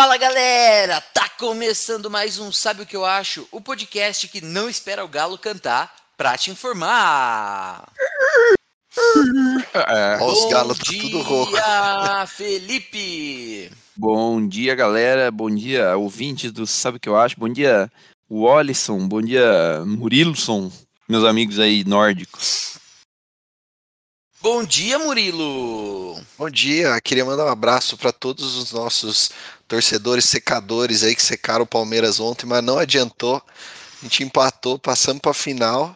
Fala galera, tá começando mais um Sabe o que eu acho? O podcast que não espera o galo cantar pra te informar. É. Os Bom galos tá dia, tudo rouco. Felipe. Bom dia, galera. Bom dia, ouvintes do Sabe o que eu acho? Bom dia, Wallison. Bom dia, Murilson. Meus amigos aí nórdicos. Bom dia, Murilo. Bom dia, queria mandar um abraço para todos os nossos torcedores secadores aí que secaram o Palmeiras ontem, mas não adiantou. A gente empatou, passamos para final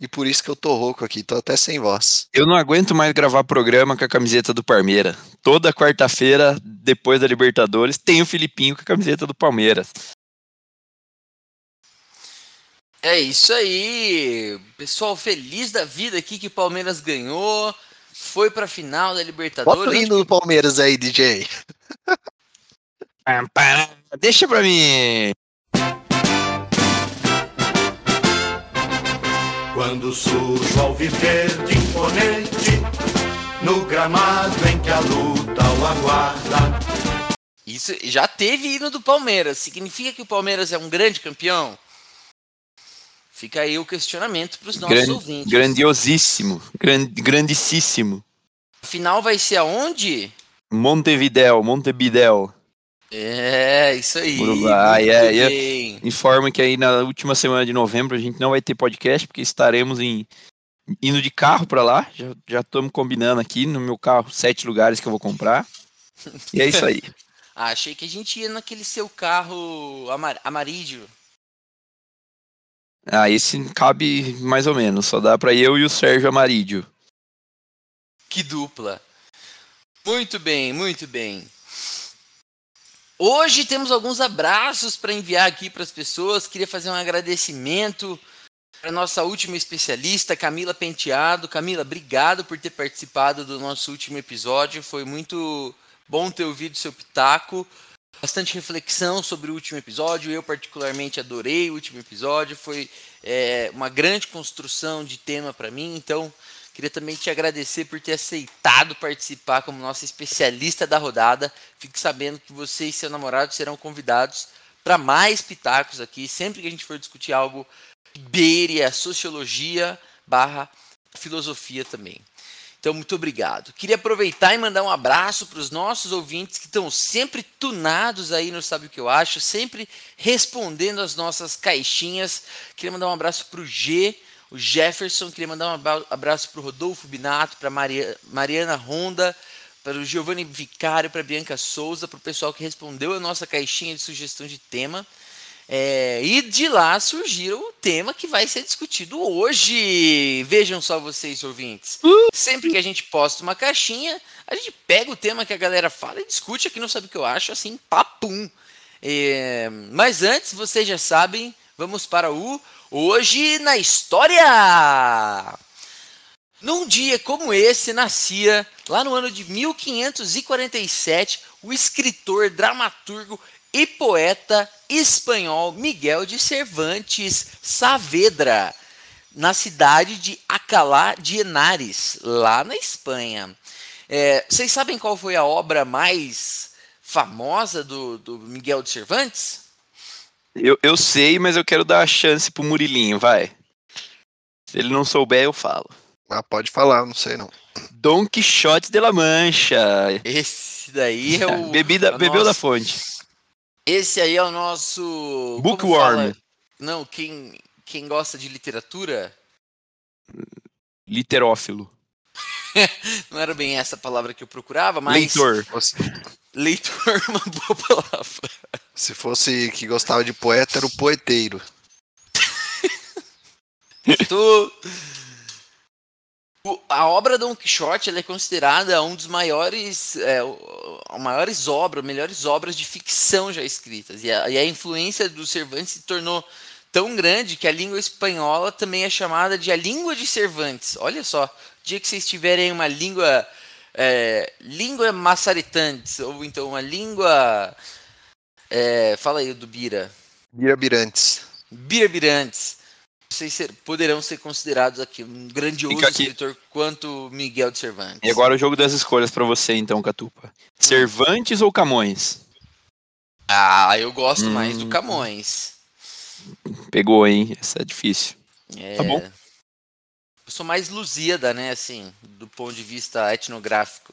e por isso que eu tô rouco aqui, tô até sem voz. Eu não aguento mais gravar programa com a camiseta do Palmeiras. Toda quarta-feira, depois da Libertadores, tem o Filipinho com a camiseta do Palmeiras. É isso aí. Pessoal, feliz da vida aqui que o Palmeiras ganhou. Foi pra final da Bota o Libertadores. hino do Palmeiras aí, DJ. Deixa pra mim. Quando surge ao viver de imponente, no gramado em que a luta o aguarda. Isso já teve hino do Palmeiras. Significa que o Palmeiras é um grande campeão? Fica aí o questionamento para os nossos Gran- ouvintes. grandiosíssimo. Gran- grandíssimo. A final vai ser aonde? Montevidéu, Montevidéu. É, isso aí. Uruguai, é, é. que aí na última semana de novembro a gente não vai ter podcast, porque estaremos em indo de carro pra lá. Já estamos combinando aqui no meu carro sete lugares que eu vou comprar. E é isso aí. Ah, achei que a gente ia naquele seu carro amar amarillo. Ah, esse cabe mais ou menos. Só dá pra eu e o Sérgio Amarídio. Que dupla. Muito bem, muito bem. Hoje temos alguns abraços para enviar aqui para as pessoas. Queria fazer um agradecimento para nossa última especialista, Camila Penteado. Camila, obrigado por ter participado do nosso último episódio. Foi muito bom ter ouvido seu pitaco. Bastante reflexão sobre o último episódio. Eu, particularmente, adorei o último episódio. Foi é, uma grande construção de tema para mim. Então, Queria também te agradecer por ter aceitado participar como nossa especialista da rodada. Fique sabendo que você e seu namorado serão convidados para mais pitacos aqui, sempre que a gente for discutir algo beire a sociologia barra filosofia também. Então, muito obrigado. Queria aproveitar e mandar um abraço para os nossos ouvintes que estão sempre tunados aí no Sabe o que eu acho, sempre respondendo as nossas caixinhas. Queria mandar um abraço para o G, o Jefferson, queria mandar um abra- abraço para o Rodolfo Binato, para Mariana Honda, para o Giovanni Vicário, para Bianca Souza, para o pessoal que respondeu a nossa caixinha de sugestão de tema. É, e de lá surgiu o tema que vai ser discutido hoje. Vejam só vocês, ouvintes. Sempre que a gente posta uma caixinha, a gente pega o tema que a galera fala e discute aqui, não sabe o que eu acho, assim, papum. É, mas antes, vocês já sabem, vamos para o Hoje na História! Num dia como esse, nascia, lá no ano de 1547, o escritor, dramaturgo e poeta espanhol Miguel de Cervantes Saavedra, na cidade de Alcalá de Henares, lá na Espanha. É, vocês sabem qual foi a obra mais famosa do, do Miguel de Cervantes? Eu, eu sei, mas eu quero dar a chance pro Murilinho, vai. Se ele não souber, eu falo. Ah, pode falar, não sei não. Dom Quixote de la Mancha. Esse daí é o. Bebida, a bebeu da nossa- fonte. Esse aí é o nosso. Bookworm. Não, quem, quem gosta de literatura. Literófilo. Não era bem essa palavra que eu procurava, mas. Leitor. Leitor é uma boa palavra. Se fosse que gostava de poeta, era o poeteiro. Tu- A obra Don Quixote é considerada um dos maiores, é, maiores obras, melhores obras de ficção já escritas. E a, e a influência do Cervantes se tornou tão grande que a língua espanhola também é chamada de a língua de Cervantes. Olha só, dia que vocês tiverem uma língua, é, língua maçaritantes, ou então uma língua, é, fala aí do Bira, Birabirantes. Birabirantes. Vocês ser- poderão ser considerados aqui um grandioso aqui. escritor quanto Miguel de Cervantes. E agora o jogo das escolhas pra você, então, Catupa. Cervantes ou Camões? Ah, eu gosto mais do Hum. Camões. Pegou, hein? Essa é difícil. É... Tá bom. Eu sou mais Lusíada, né, assim, do ponto de vista etnográfico.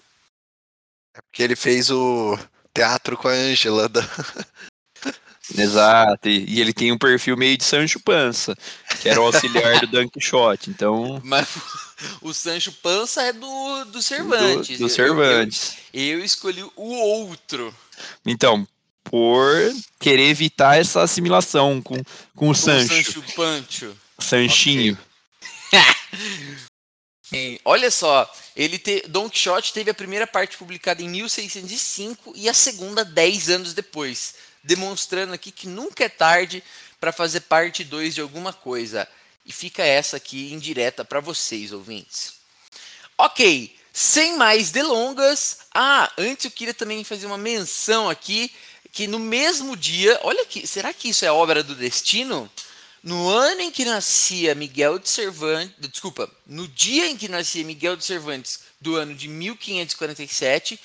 Porque ele fez o teatro com a Ângela. da- Exato. E, e ele tem um perfil meio de Sancho Pança, que era o auxiliar do Don Quixote. Então, Mas o Sancho Pança é do, do do, Cervantes. do Eu- Cervantes. Eu, eu escolhi o outro. Então, por querer evitar essa assimilação com, com o com Sancho, O Sancho Pancho. Sanchinho. Sim, Olha só, ele te... Don Quixote teve a primeira parte publicada em 1605 e a segunda 10 anos depois, demonstrando aqui que nunca é tarde para fazer parte 2 de alguma coisa. E fica essa aqui indireta para vocês, ouvintes. Ok, sem mais delongas. Ah, antes eu queria também fazer uma menção aqui que no mesmo dia, olha aqui, será que isso é obra do destino? No ano em que nascia Miguel de Cervantes, desculpa, no dia em que nascia Miguel de Cervantes, do ano de 1547,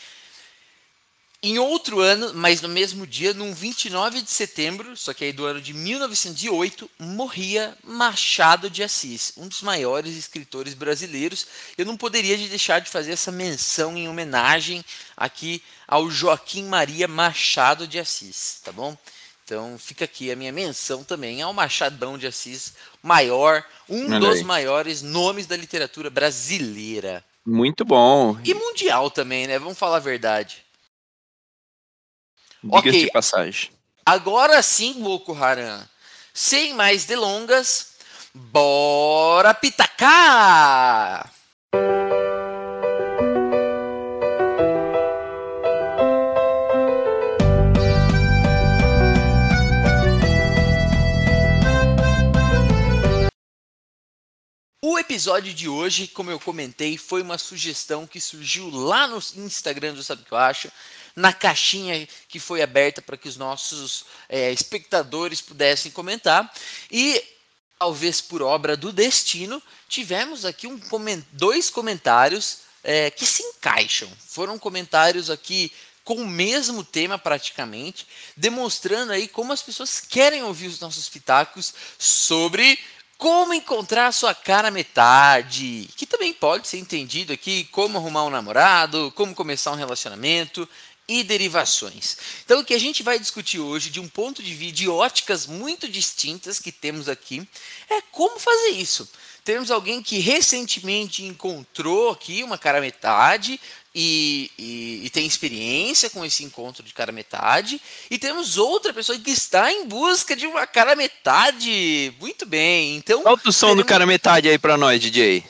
em outro ano, mas no mesmo dia, num 29 de setembro, só que aí do ano de 1908, morria Machado de Assis, um dos maiores escritores brasileiros. Eu não poderia de deixar de fazer essa menção em homenagem aqui ao Joaquim Maria Machado de Assis, tá bom? Então fica aqui a minha menção também ao Machadão de Assis, maior, um Olha dos aí. maiores nomes da literatura brasileira. Muito bom. E mundial também, né? Vamos falar a verdade. Diga-se ok. de passagem. Agora sim, Boko Haram. Sem mais delongas, bora pitacar! O episódio de hoje, como eu comentei, foi uma sugestão que surgiu lá no Instagram do Sabe o que eu acho, na caixinha que foi aberta para que os nossos é, espectadores pudessem comentar. E, talvez por obra do destino, tivemos aqui um dois comentários é, que se encaixam. Foram comentários aqui com o mesmo tema praticamente, demonstrando aí como as pessoas querem ouvir os nossos pitacos sobre como encontrar sua cara metade, que também pode ser entendido aqui como arrumar um namorado, como começar um relacionamento e derivações. Então o que a gente vai discutir hoje de um ponto de vista de óticas muito distintas que temos aqui é como fazer isso. Temos alguém que recentemente encontrou aqui uma cara metade e, e- e tem experiência com esse encontro de cara metade. E temos outra pessoa que está em busca de uma cara metade. Muito bem. Então, Solta o som do teremos- cara metade aí pra nós, DJ.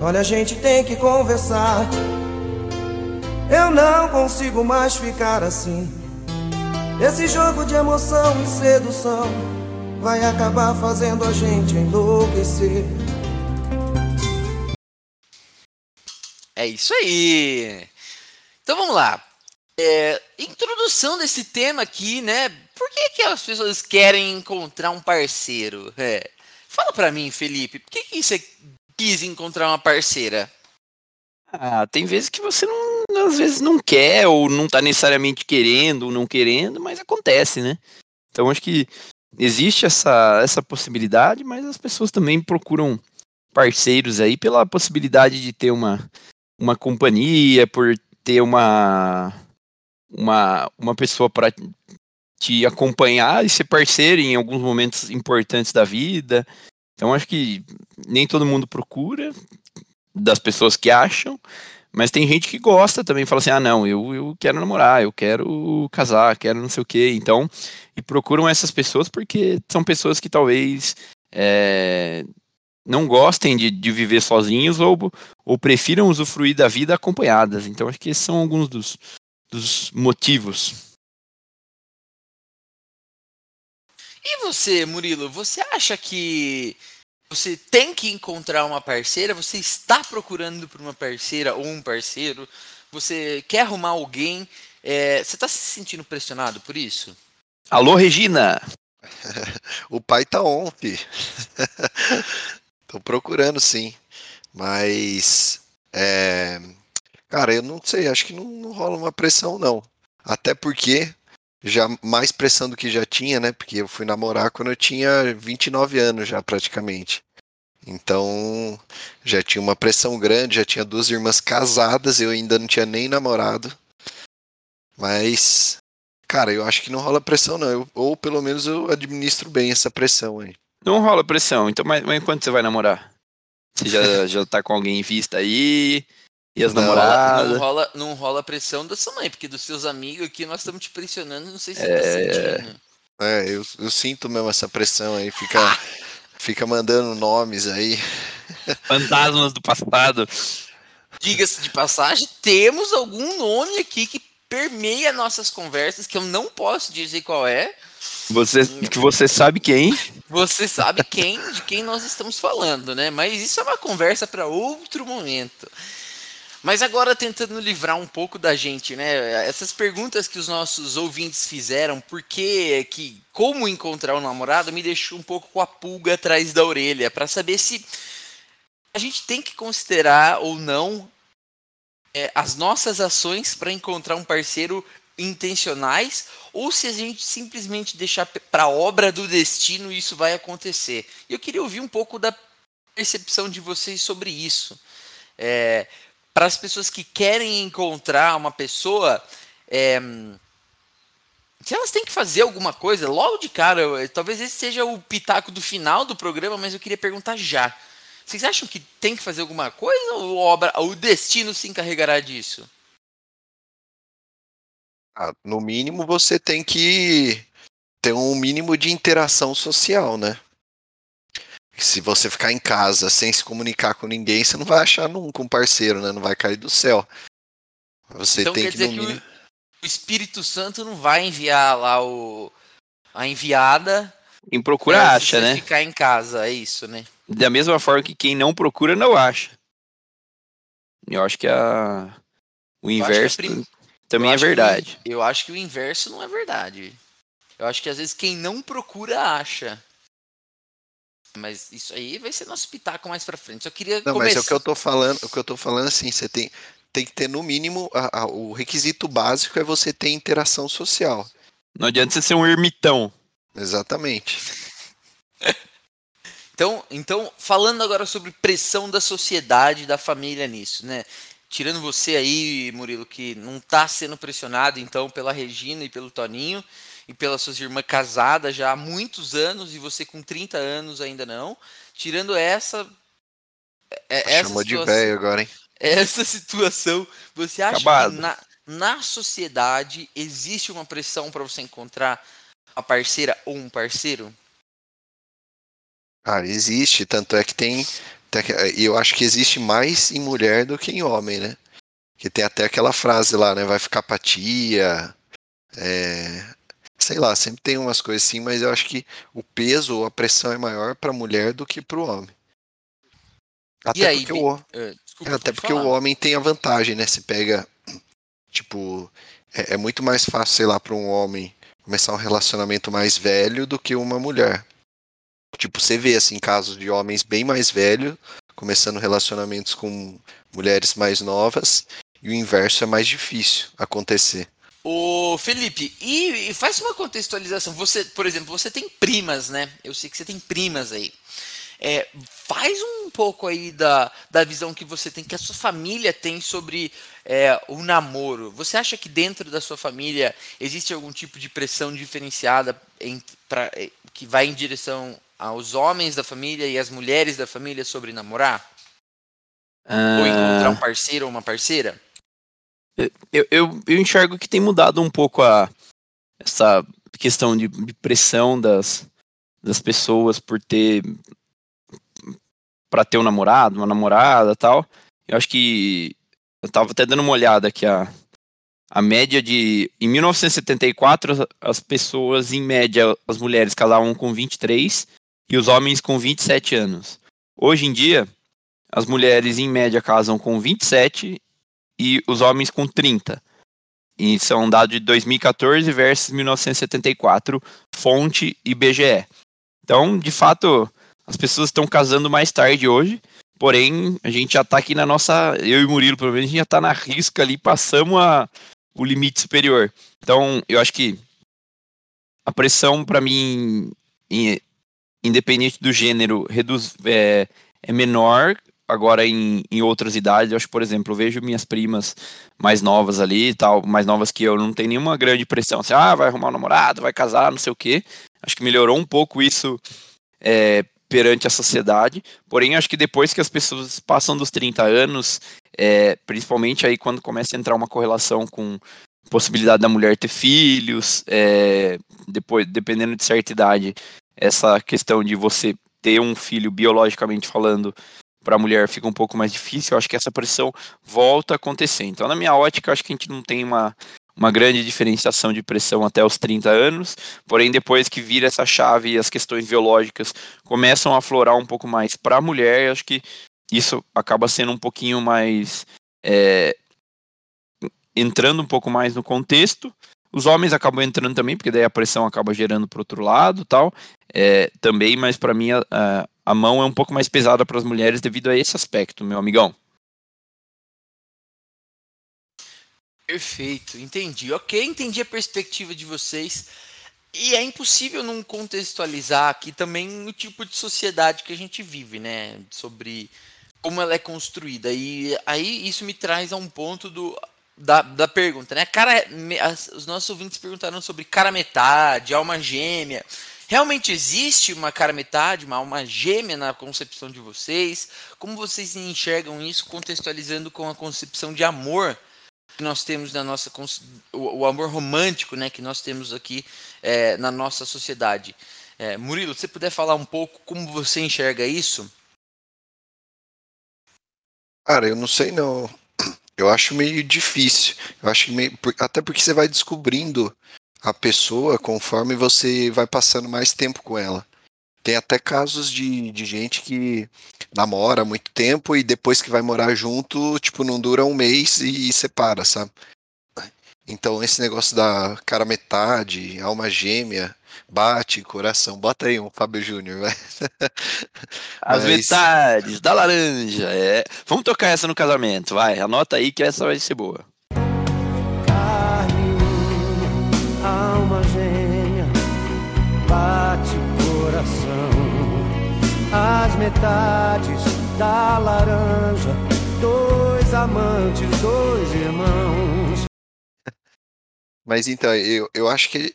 Olha, a gente tem que conversar. Eu não consigo mais ficar assim. Esse jogo de emoção e sedução vai acabar fazendo a gente enlouquecer. É isso aí. Então vamos lá. É, introdução desse tema aqui, né? Por que, que as pessoas querem encontrar um parceiro? É. Fala pra mim, Felipe, por que, que você quis encontrar uma parceira? Ah, tem vezes que você não, às vezes não quer, ou não tá necessariamente querendo, ou não querendo, mas acontece, né? Então acho que existe essa, essa possibilidade, mas as pessoas também procuram parceiros aí pela possibilidade de ter uma, uma companhia, por ter uma, uma, uma pessoa para te acompanhar e ser parceiro em alguns momentos importantes da vida. Então acho que nem todo mundo procura, das pessoas que acham, mas tem gente que gosta também, fala assim, ah não, eu, eu quero namorar, eu quero casar, quero não sei o que, então, e procuram essas pessoas porque são pessoas que talvez é, não gostem de, de viver sozinhos ou, ou prefiram usufruir da vida acompanhadas, então acho que esses são alguns dos, dos motivos. E você, Murilo, você acha que você tem que encontrar uma parceira? Você está procurando por uma parceira ou um parceiro? Você quer arrumar alguém? É, você está se sentindo pressionado por isso? Alô, Regina! O pai tá on. Tô procurando sim. Mas. É... Cara, eu não sei, acho que não, não rola uma pressão, não. Até porque já mais pressão do que já tinha, né? Porque eu fui namorar quando eu tinha 29 anos já praticamente. Então, já tinha uma pressão grande, já tinha duas irmãs casadas, eu ainda não tinha nem namorado. Mas, cara, eu acho que não rola pressão não, eu, ou pelo menos eu administro bem essa pressão aí. Não rola pressão, então mas, mas quando você vai namorar? Você já, já tá com alguém em vista aí? E as Não, namoradas? Não rola, não rola pressão da sua mãe, porque dos seus amigos aqui nós estamos te pressionando, não sei se você É. tá sentindo. É, eu, eu sinto mesmo essa pressão aí, fica, fica mandando nomes aí. Fantasmas do passado. Diga-se de passagem, temos algum nome aqui que permeia nossas conversas, que eu não posso dizer qual é. Você, que você sabe quem? Você sabe quem, de quem nós estamos falando, né? Mas isso é uma conversa para outro momento. Mas agora tentando livrar um pouco da gente, né? Essas perguntas que os nossos ouvintes fizeram, por que, que como encontrar um namorado, me deixou um pouco com a pulga atrás da orelha, para saber se a gente tem que considerar ou não é, as nossas ações para encontrar um parceiro intencionais ou se a gente simplesmente deixar para a obra do destino isso vai acontecer. Eu queria ouvir um pouco da percepção de vocês sobre isso. É, para as pessoas que querem encontrar uma pessoa, é, se elas têm que fazer alguma coisa, logo de cara, eu- talvez esse seja o pitaco do final do programa, mas eu queria perguntar já. Vocês acham que tem que fazer alguma coisa ou obra, o destino se encarregará disso? Ah, no mínimo você tem que ter um mínimo de interação social, né? Se você ficar em casa sem se comunicar com ninguém, você não vai achar nunca um parceiro, né? Não vai cair do céu. Você então tem quer que, dizer no que mínimo... o, o Espírito Santo não vai enviar lá o, a enviada Quem procura acha, você né? ficar em casa, é isso, né? Da mesma forma que quem não procura não acha. Eu acho que a... o Eu acho que a inverso prim- também eu é acho que verdade. eu acho que o inverso não é verdade. Eu acho que às vezes quem não procura acha. Mas isso aí vai ser nosso pitaco mais pra frente. Só queria Não, mas começar. é o que eu tô falando, o que eu tô falando assim, você tem, tem que ter no mínimo a- a- o requisito básico é você ter interação social. Não adianta você ser um ermitão. Exatamente. Então, então, falando agora sobre pressão da sociedade, da família nisso, né? Tirando você aí, Murilo, que não tá sendo pressionado, então, pela Regina e pelo Toninho, e pelas suas irmãs casadas já há muitos anos, e você com 30 anos ainda não. Tirando essa. é- essa Chamou de situação- velho agora, hein? essa situação, você acha Acabado. que na, na sociedade existe uma pressão para você encontrar uma parceira ou um parceiro? Ah, existe, tanto é que tem. E eu acho que existe mais em mulher do que em homem, né? Que tem até aquela frase lá, né? Vai ficar pra tia. é, Sei lá, sempre tem umas coisas assim, mas eu acho que o peso ou a pressão é maior pra mulher do que pro homem. Até e aí, porque o, eh, desculpa, até porque falar. o homem tem a vantagem, né? Se pega, tipo, é, é muito mais fácil, sei lá, para um homem começar um relacionamento mais velho do que uma mulher. Tipo, você vê, assim, casos de homens bem mais velhos começando relacionamentos com mulheres mais novas e o inverso é mais difícil acontecer. Ô, Felipe, e, e faz uma contextualização. Você, por exemplo, você tem primas, né? Eu sei que você tem primas aí. É, faz um pouco aí da, da visão que você tem, que a sua família tem sobre é, o namoro. Você acha que dentro da sua família existe algum tipo de pressão diferenciada em, pra, eh, que vai em direção aos homens da família e às mulheres da família sobre namorar? Ou encontrar um Ah, parceiro ou uma parceira? eu, eu, eu enxergo que tem mudado um pouco a, essa questão de, de pressão das, das pessoas por ter para ter um namorado, uma namorada tal. Eu acho que eu tava até dando uma olhada aqui a a média de em 1974 as- as pessoas em média as mulheres casavam com 23 e os homens com 27 anos. Hoje em dia as mulheres em média casam com 27 e os homens com 30. E são dados de 2014 versus 1974, fonte IBGE. Então, de fato, as pessoas estão casando mais tarde hoje, porém, a gente já está aqui na nossa. Eu e Murilo, pelo menos, a gente já está na risca ali, passamos a, o limite superior. Então, eu acho que a pressão para mim, independente do gênero, reduz, é, é menor agora em, em outras idades. Eu acho, por exemplo, eu vejo minhas primas mais novas ali tal, mais novas que eu, não tem nenhuma grande pressão. Assim, ah, vai arrumar um namorado, vai casar, não sei o quê. Acho que melhorou um pouco isso é, perante a sociedade. Porém, acho que depois que as pessoas passam dos 30 anos, é, principalmente aí quando começa a entrar uma correlação com possibilidade da mulher ter filhos, é, depois, dependendo de certa idade, essa questão de você ter um filho biologicamente falando para a mulher fica um pouco mais difícil. Eu acho que essa pressão volta a acontecer. Então, na minha ótica, acho que a gente não tem uma, uma grande diferenciação de pressão até os 30 anos, porém, depois que vira essa chave e as questões biológicas começam a aflorar um pouco mais para a mulher, acho que isso acaba sendo um pouquinho mais. É, entrando um pouco mais no contexto. Os homens acabam entrando também, porque daí a pressão acaba gerando para outro lado tal. É, também, mas para mim a, a mão é um pouco mais pesada para as mulheres devido a esse aspecto, meu amigão. Perfeito, entendi. Ok, entendi a perspectiva de vocês. E é impossível não contextualizar aqui também o tipo de sociedade que a gente vive, né? Sobre como ela é construída. E aí isso me traz a um ponto do, da, da pergunta, né? Cara, os nossos ouvintes perguntaram sobre cara metade, alma gêmea. Realmente existe uma cara metade, uma alma gêmea na concepção de vocês? Como vocês enxergam isso contextualizando com a concepção de amor que nós temos na nossa o, o amor romântico, né, que nós temos aqui é, na nossa sociedade? É, Murilo, se você puder falar um pouco como você enxerga isso? Cara, eu não sei não. Eu acho meio difícil. Eu acho meio, até porque você vai descobrindo a pessoa conforme você vai passando mais tempo com ela. Tem até casos de, de gente que namora muito tempo e depois que vai morar junto, tipo, não dura um mês e, e separa, sabe? Então esse negócio da cara metade, alma gêmea, bate, coração, bota aí um Fábio Júnior, vai. As Mas... metades da laranja, é. Vamos tocar essa no casamento, vai. Anota aí que essa vai ser boa. as metades da laranja, dois amantes, dois irmãos. Mas então, eu, eu acho que.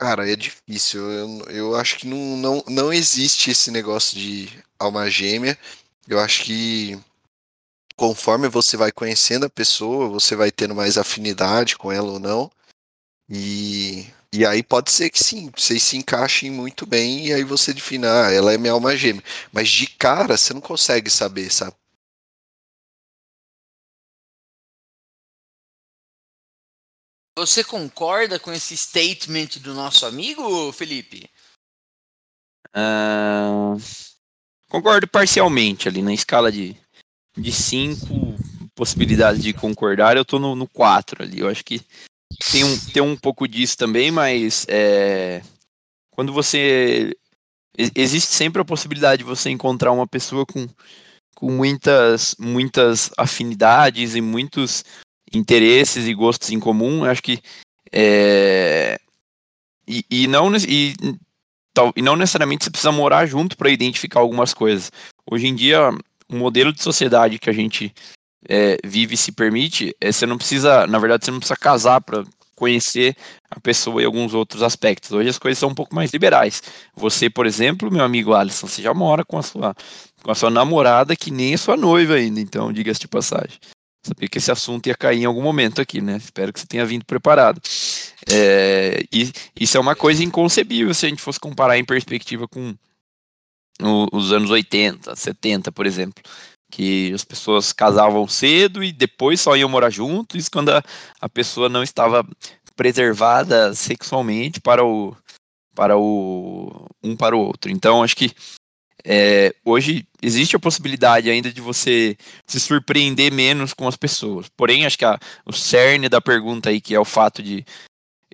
Cara, é difícil. Eu, eu acho que não, não, não existe esse negócio de alma gêmea. Eu acho que conforme você vai conhecendo a pessoa, você vai tendo mais afinidade com ela ou não. E e aí pode ser que sim, vocês se encaixem muito bem e aí você define, ah, ela é minha alma gêmea. Mas de cara você não consegue saber, sabe? Você concorda com esse statement do nosso amigo, Felipe? Uh, concordo parcialmente ali na escala de, de cinco possibilidades de concordar, eu tô no, no quatro ali. Eu acho que tem um, tem um pouco disso também, mas é, quando você. Existe sempre a possibilidade de você encontrar uma pessoa com, com muitas, muitas afinidades e muitos interesses e gostos em comum. Acho que. É, e, e, não, e, tal, e não necessariamente você precisa morar junto para identificar algumas coisas. Hoje em dia, o modelo de sociedade que a gente é, vive e se permite, é, você não precisa, na verdade, você não precisa casar para conhecer a pessoa e alguns outros aspectos. Hoje as coisas são um pouco mais liberais. Você, por exemplo, meu amigo Alisson, você já mora com a sua, com a sua namorada que nem a sua noiva ainda, então diga-se de passagem. Sabia que esse assunto ia cair em algum momento aqui, né? Espero que você tenha vindo preparado. É, e isso é uma coisa inconcebível se a gente fosse comparar em perspectiva com os anos 80, 70, por exemplo que as pessoas casavam cedo e depois só iam morar juntos, isso quando a, a pessoa não estava preservada sexualmente para o para o um para o outro. Então acho que é, hoje existe a possibilidade ainda de você se surpreender menos com as pessoas. Porém, acho que a, o cerne da pergunta aí, que é o fato de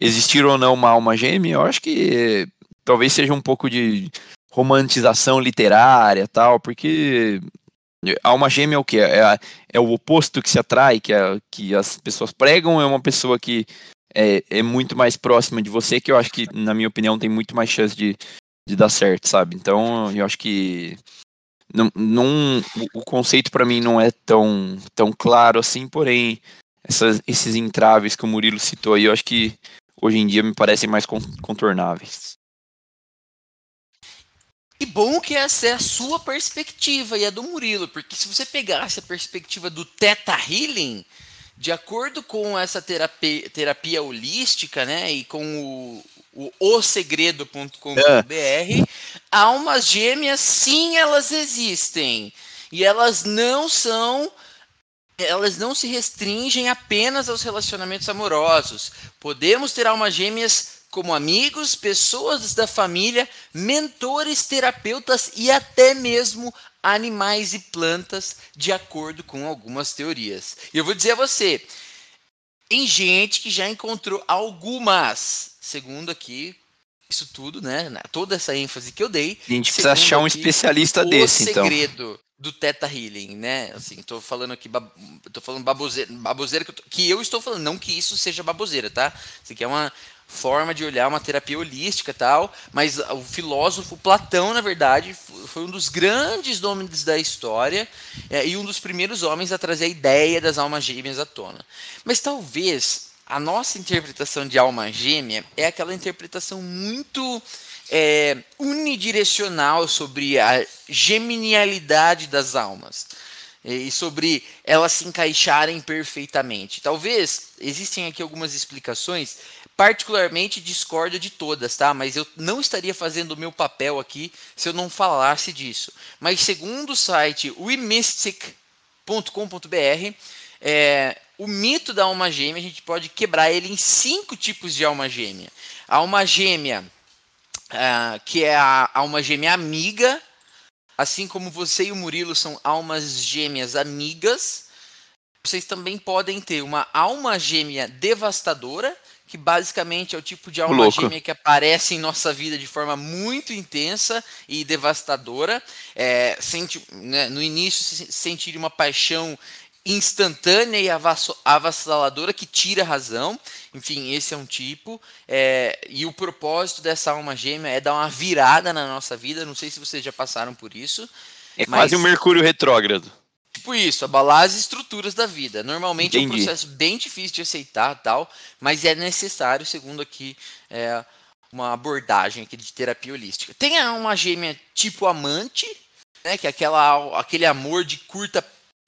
existir ou não uma alma gêmea, eu acho que talvez seja um pouco de romantização literária tal, porque Alma gêmea é o que? É, é o oposto que se atrai, que, é, que as pessoas pregam, é uma pessoa que é, é muito mais próxima de você, que eu acho que, na minha opinião, tem muito mais chance de, de dar certo, sabe? Então, eu acho que não, não o conceito para mim não é tão, tão claro assim, porém, essas, esses entraves que o Murilo citou aí, eu acho que hoje em dia me parecem mais contornáveis. E bom que essa é a sua perspectiva e a do Murilo, porque se você pegasse a perspectiva do Teta Healing, de acordo com essa terapia, terapia holística, né, e com o, o osegredo.com.br, é. almas gêmeas, sim, elas existem. E elas não são elas não se restringem apenas aos relacionamentos amorosos. Podemos ter almas gêmeas como amigos, pessoas da família, mentores, terapeutas e até mesmo animais e plantas, de acordo com algumas teorias. E eu vou dizer a você, tem gente que já encontrou algumas, segundo aqui, isso tudo, né? Toda essa ênfase que eu dei. A gente precisa achar um aqui, especialista desse, então. O segredo do Teta Healing, né? Assim, tô falando aqui, tô falando baboseira, baboseira que eu, tô, que eu estou falando, não que isso seja baboseira, tá? Isso aqui é uma, forma de olhar uma terapia holística e tal, mas o filósofo Platão, na verdade, foi um dos grandes nomes da história é, e um dos primeiros homens a trazer a ideia das almas gêmeas à tona. Mas talvez a nossa interpretação de alma gêmea é aquela interpretação muito é, unidirecional sobre a geminialidade das almas e sobre elas se encaixarem perfeitamente. Talvez existem aqui algumas explicações, particularmente discordo de todas, tá? Mas eu não estaria fazendo o meu papel aqui se eu não falasse disso. Mas segundo o site wemystic.com.br, é, o mito da alma gêmea a gente pode quebrar ele em cinco tipos de alma gêmea. A alma gêmea, uh, que é a alma gêmea amiga, Assim como você e o Murilo são almas gêmeas amigas, vocês também podem ter uma alma gêmea devastadora, que basicamente é o tipo de alma Louco. gêmea que aparece em nossa vida de forma muito intensa e devastadora. É, sente, né, no início, sentir uma paixão instantânea e avassaladora que tira a razão. Enfim, esse é um tipo. É, e o propósito dessa alma gêmea é dar uma virada na nossa vida. Não sei se vocês já passaram por isso. É mas, quase um Mercúrio retrógrado. Tipo isso, abalar as estruturas da vida. Normalmente Entendi. é um processo bem difícil de aceitar, tal, mas é necessário, segundo aqui é, uma abordagem aqui de terapia holística. Tem a alma gêmea tipo amante, né, que é aquela, aquele amor de curta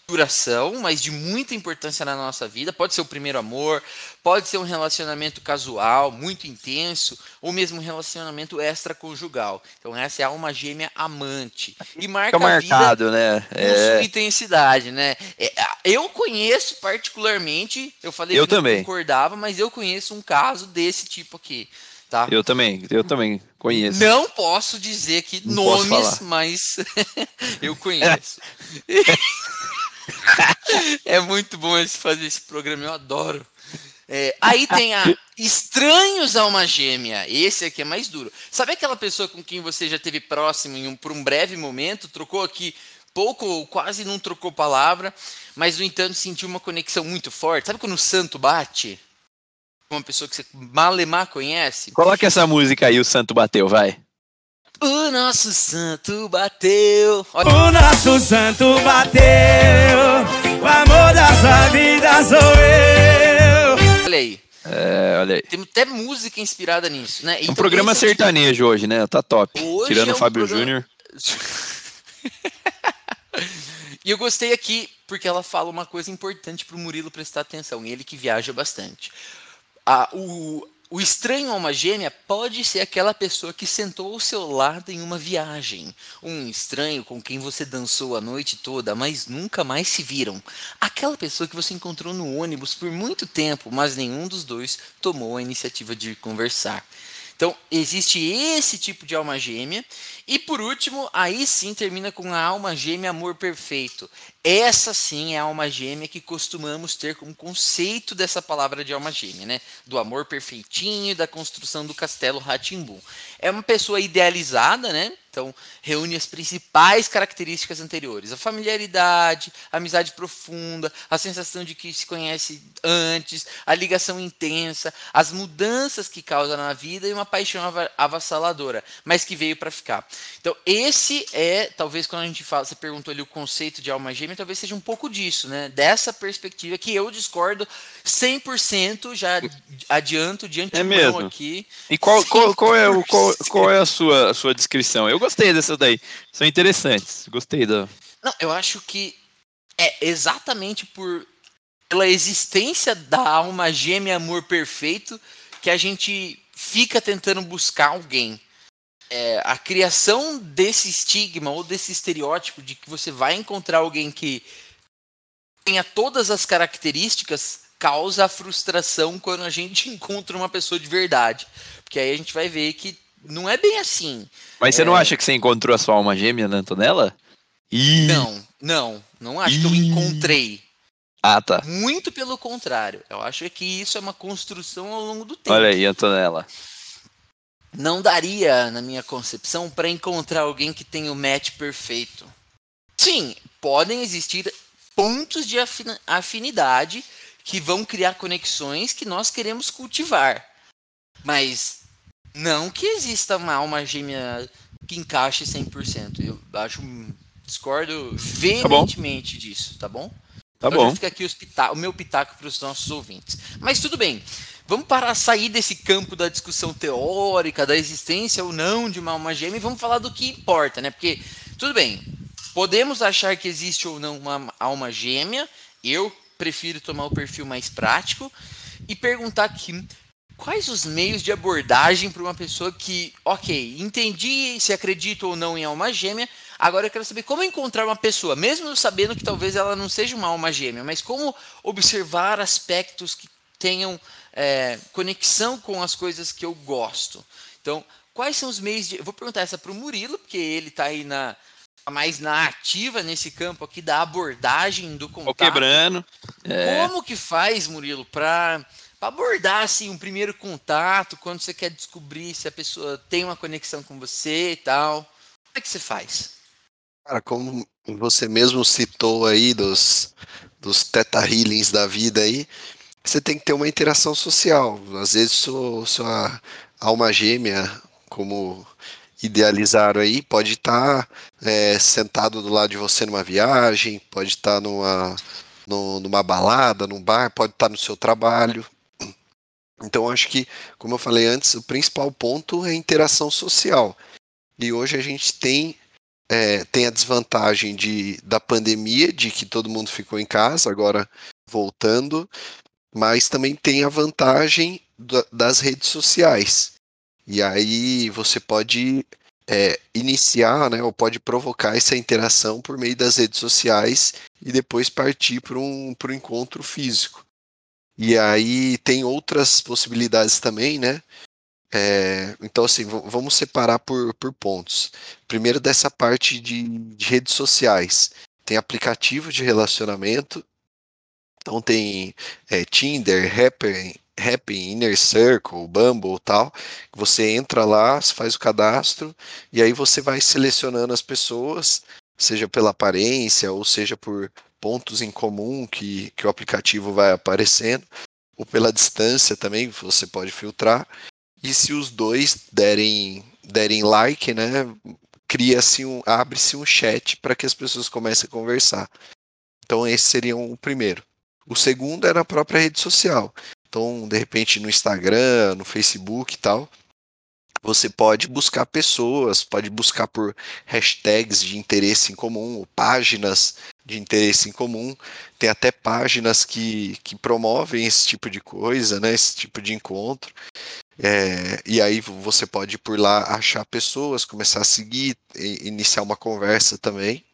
duração, mas de muita importância na nossa vida. Pode ser o primeiro amor, pode ser um relacionamento casual, muito intenso, ou mesmo um relacionamento extraconjugal. Então essa é a alma gêmea amante. E marca Fica marcado, né? É. sua intensidade, né? É, eu conheço particularmente, eu falei eu que também. não concordava, mas eu conheço um caso desse tipo aqui. Tá? Eu também, eu também conheço. Não posso dizer que não nomes, mas eu conheço. é muito bom fazer esse programa, eu adoro. É, aí tem a Estranhos a uma Gêmea. Esse aqui é mais duro. Sabe aquela pessoa com quem você já teve próximo um, por um breve momento, trocou aqui pouco ou quase não trocou palavra, mas no entanto sentiu uma conexão muito forte? Sabe quando o santo bate? Uma pessoa que você malemar conhece? Coloca essa música aí, o santo bateu, vai. O nosso santo bateu. Olha. O nosso santo bateu. O amor da sua vida sou eu. Olha aí. É, olha aí. Tem até música inspirada nisso, né? Então, um programa sertanejo tipo... hoje, né? Tá top. Hoje Tirando é um o Fábio programa... Júnior. e eu gostei aqui porque ela fala uma coisa importante pro Murilo prestar atenção. Ele que viaja bastante. Ah, o, o estranho a uma gêmea pode ser aquela pessoa que sentou ao seu lado em uma viagem. Um estranho com quem você dançou a noite toda, mas nunca mais se viram. Aquela pessoa que você encontrou no ônibus por muito tempo, mas nenhum dos dois tomou a iniciativa de conversar. Então, existe esse tipo de alma gêmea. E por último, aí sim termina com a alma gêmea amor perfeito. essa sim é a alma gêmea que costumamos ter como conceito dessa palavra de alma gêmea, né? Do amor perfeitinho, da construção do castelo Ratimbum. É uma pessoa idealizada, né? Então, reúne as principais características anteriores: a familiaridade, a amizade profunda, a sensação de que se conhece antes, a ligação intensa, as mudanças que causa na vida e uma paixão avassaladora, mas que veio para ficar. Então, esse é, talvez quando a gente fala, você perguntou ali o conceito de alma gêmea, talvez seja um pouco disso, né? Dessa perspectiva que eu discordo 100%, já adianto de antemão é mesmo? aqui. E qual, qual, qual, é o qual, qual é a sua, a sua descrição? Eu gostei dessas daí. São interessantes. Gostei da. Não, eu acho que é exatamente por pela existência da alma gêmea amor perfeito que a gente fica tentando buscar alguém. É, a criação desse estigma ou desse estereótipo de que você vai encontrar alguém que tenha todas as características causa a frustração quando a gente encontra uma pessoa de verdade. Porque aí a gente vai ver que não é bem assim. Mas você é... não acha que você encontrou a sua alma gêmea na Antonella? Ih. Não, não. Não acho Ih. que eu encontrei. Ah, tá. Muito pelo contrário. Eu acho que isso é uma construção ao longo do tempo. Olha aí, Antonella. Não daria, na minha concepção, para encontrar alguém que tenha o match perfeito. Sim, podem existir pontos de afinidade que vão criar conexões que nós queremos cultivar. Mas não que exista uma alma gêmea que encaixe 100%. Eu acho discordo veementemente tá disso, tá bom? Tá então bom. Fica aqui pita o meu pitaco para os nossos ouvintes. Mas tudo bem. Vamos para sair desse campo da discussão teórica, da existência ou não de uma alma gêmea e vamos falar do que importa, né? Porque, tudo bem, podemos achar que existe ou não uma alma gêmea. Eu prefiro tomar o perfil mais prático e perguntar aqui quais os meios de abordagem para uma pessoa que, ok, entendi se acredito ou não em alma gêmea, agora eu quero saber como encontrar uma pessoa, mesmo sabendo que talvez ela não seja uma alma gêmea, mas como observar aspectos que tenham é, conexão com as coisas que eu gosto. Então, quais são os meios de. Eu vou perguntar essa para o Murilo, porque ele está aí na, mais na ativa nesse campo aqui da abordagem do contato. quebrando. É. Como que faz, Murilo, para abordar assim um primeiro contato, quando você quer descobrir se a pessoa tem uma conexão com você e tal? Como é que você faz? Cara, como você mesmo citou aí dos, dos teta healings da vida aí, você tem que ter uma interação social. Às vezes sua, sua alma gêmea, como idealizaram aí, pode estar tá, é, sentado do lado de você numa viagem, pode estar tá numa, numa balada, num bar, pode estar tá no seu trabalho. Então acho que, como eu falei antes, o principal ponto é a interação social. E hoje a gente tem, é, tem a desvantagem de, da pandemia, de que todo mundo ficou em casa, agora voltando, mas também tem a vantagem da, das redes sociais. E aí você pode é, iniciar, né, ou pode provocar essa interação por meio das redes sociais e depois partir para um, um encontro físico. E aí tem outras possibilidades também, né? É, então, assim, vamos separar por, por pontos. Primeiro, dessa parte de, de redes sociais. Tem aplicativo de relacionamento. Então, tem é, Tinder, Happy, Inner Circle, Bumble tal. Você entra lá, faz o cadastro e aí você vai selecionando as pessoas, seja pela aparência ou seja por pontos em comum que, que o aplicativo vai aparecendo, ou pela distância também, você pode filtrar. E se os dois derem, derem like, né, cria-se um, abre-se um chat para que as pessoas comecem a conversar. Então esse seria o primeiro. O segundo é na própria rede social. Então, de repente, no Instagram, no Facebook e tal, você pode buscar pessoas, pode buscar por hashtags de interesse em comum, ou páginas de interesse em comum. Tem até páginas que, que promovem esse tipo de coisa, né, esse tipo de encontro. É, e aí você pode por lá achar pessoas, começar a seguir, iniciar uma conversa também.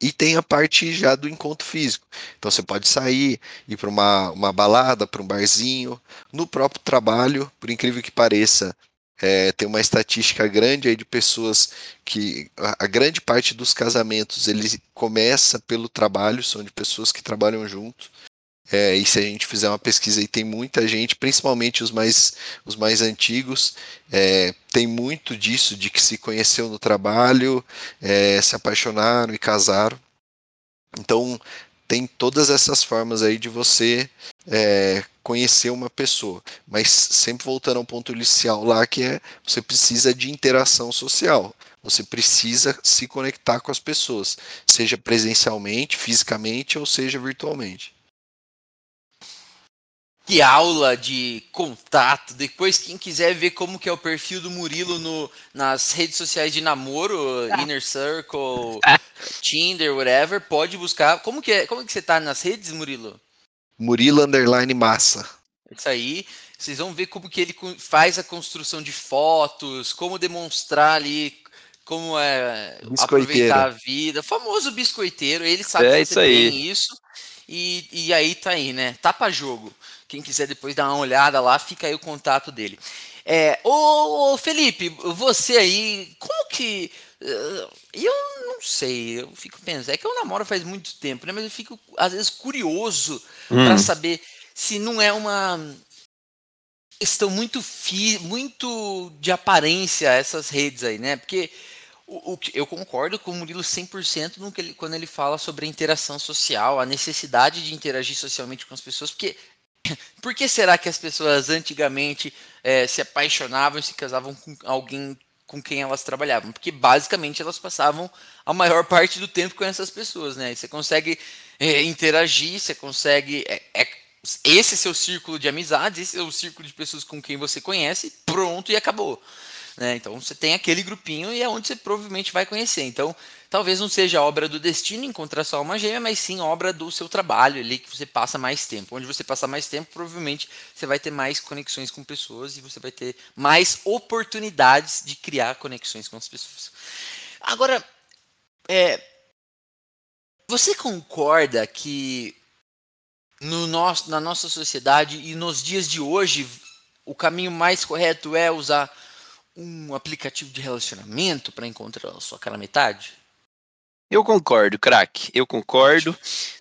E tem a parte já do encontro físico. Então você pode sair, ir para uma, uma balada, para um barzinho, no próprio trabalho, por incrível que pareça. É, tem uma estatística grande aí de pessoas que a, a grande parte dos casamentos ele começa pelo trabalho, são de pessoas que trabalham junto. É, e se a gente fizer uma pesquisa aí, tem muita gente, principalmente os mais, os mais antigos, é, tem muito disso, de que se conheceu no trabalho, é, se apaixonaram e casaram. Então, tem todas essas formas aí de você é, conhecer uma pessoa. Mas sempre voltando ao ponto inicial lá, que é você precisa de interação social. Você precisa se conectar com as pessoas, seja presencialmente, fisicamente ou seja virtualmente que aula de contato. Depois, quem quiser ver como que é o perfil do Murilo no, nas redes sociais de namoro, ah. Inner Circle, ah. Tinder, whatever, pode buscar. Como que, é, como que você tá nas redes, Murilo? Murilo Underline Massa. Isso aí. Vocês vão ver como que ele faz a construção de fotos, como demonstrar ali como é aproveitar a vida. O famoso biscoiteiro, ele sabe é que você tem isso. E, e aí tá aí, né? Tapa jogo. Quem quiser depois dar uma olhada lá, fica aí o contato dele. É, ô, ô Felipe, você aí, como que. Uh, eu não sei, eu fico pensando. É que eu namoro faz muito tempo, né? Mas eu fico, às vezes, curioso hum. para saber se não é uma questão muito, fi, muito de aparência essas redes aí, né? Porque o, o, eu concordo com o Murilo 100% no que ele, quando ele fala sobre a interação social, a necessidade de interagir socialmente com as pessoas, porque por que será que as pessoas antigamente é, se apaixonavam e se casavam com alguém com quem elas trabalhavam? Porque basicamente elas passavam a maior parte do tempo com essas pessoas, né? E você consegue é, interagir, você consegue. É, é, esse é seu círculo de amizades, esse é o círculo de pessoas com quem você conhece, pronto e acabou. Né? Então você tem aquele grupinho e é onde você provavelmente vai conhecer. Então talvez não seja obra do destino encontrar só uma gêmea, mas sim obra do seu trabalho ali que você passa mais tempo. Onde você passa mais tempo, provavelmente você vai ter mais conexões com pessoas e você vai ter mais oportunidades de criar conexões com as pessoas. Agora, é, você concorda que no nosso, na nossa sociedade e nos dias de hoje o caminho mais correto é usar um aplicativo de relacionamento para encontrar a sua cara metade? Eu concordo, craque. Eu concordo.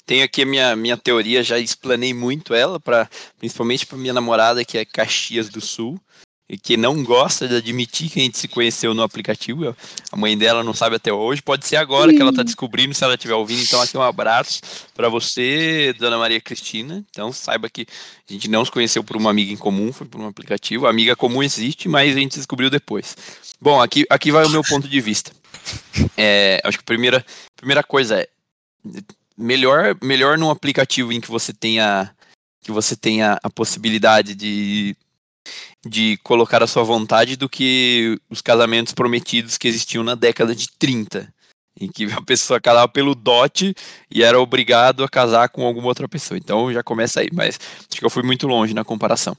Tenho aqui a minha, minha teoria, já explanei muito ela, pra, principalmente para minha namorada, que é Caxias do Sul e que não gosta de admitir que a gente se conheceu no aplicativo. A mãe dela não sabe até hoje. Pode ser agora que ela está descobrindo, se ela estiver ouvindo. Então, aqui um abraço para você, Dona Maria Cristina. Então, saiba que a gente não se conheceu por uma amiga em comum, foi por um aplicativo. A amiga comum existe, mas a gente descobriu depois. Bom, aqui, aqui vai o meu ponto de vista. É, acho que a primeira, primeira coisa é melhor, melhor num aplicativo em que você tenha que você tenha a possibilidade de de colocar a sua vontade do que os casamentos prometidos que existiam na década de 30, em que a pessoa casava pelo dote e era obrigado a casar com alguma outra pessoa. Então já começa aí, mas acho que eu fui muito longe na comparação.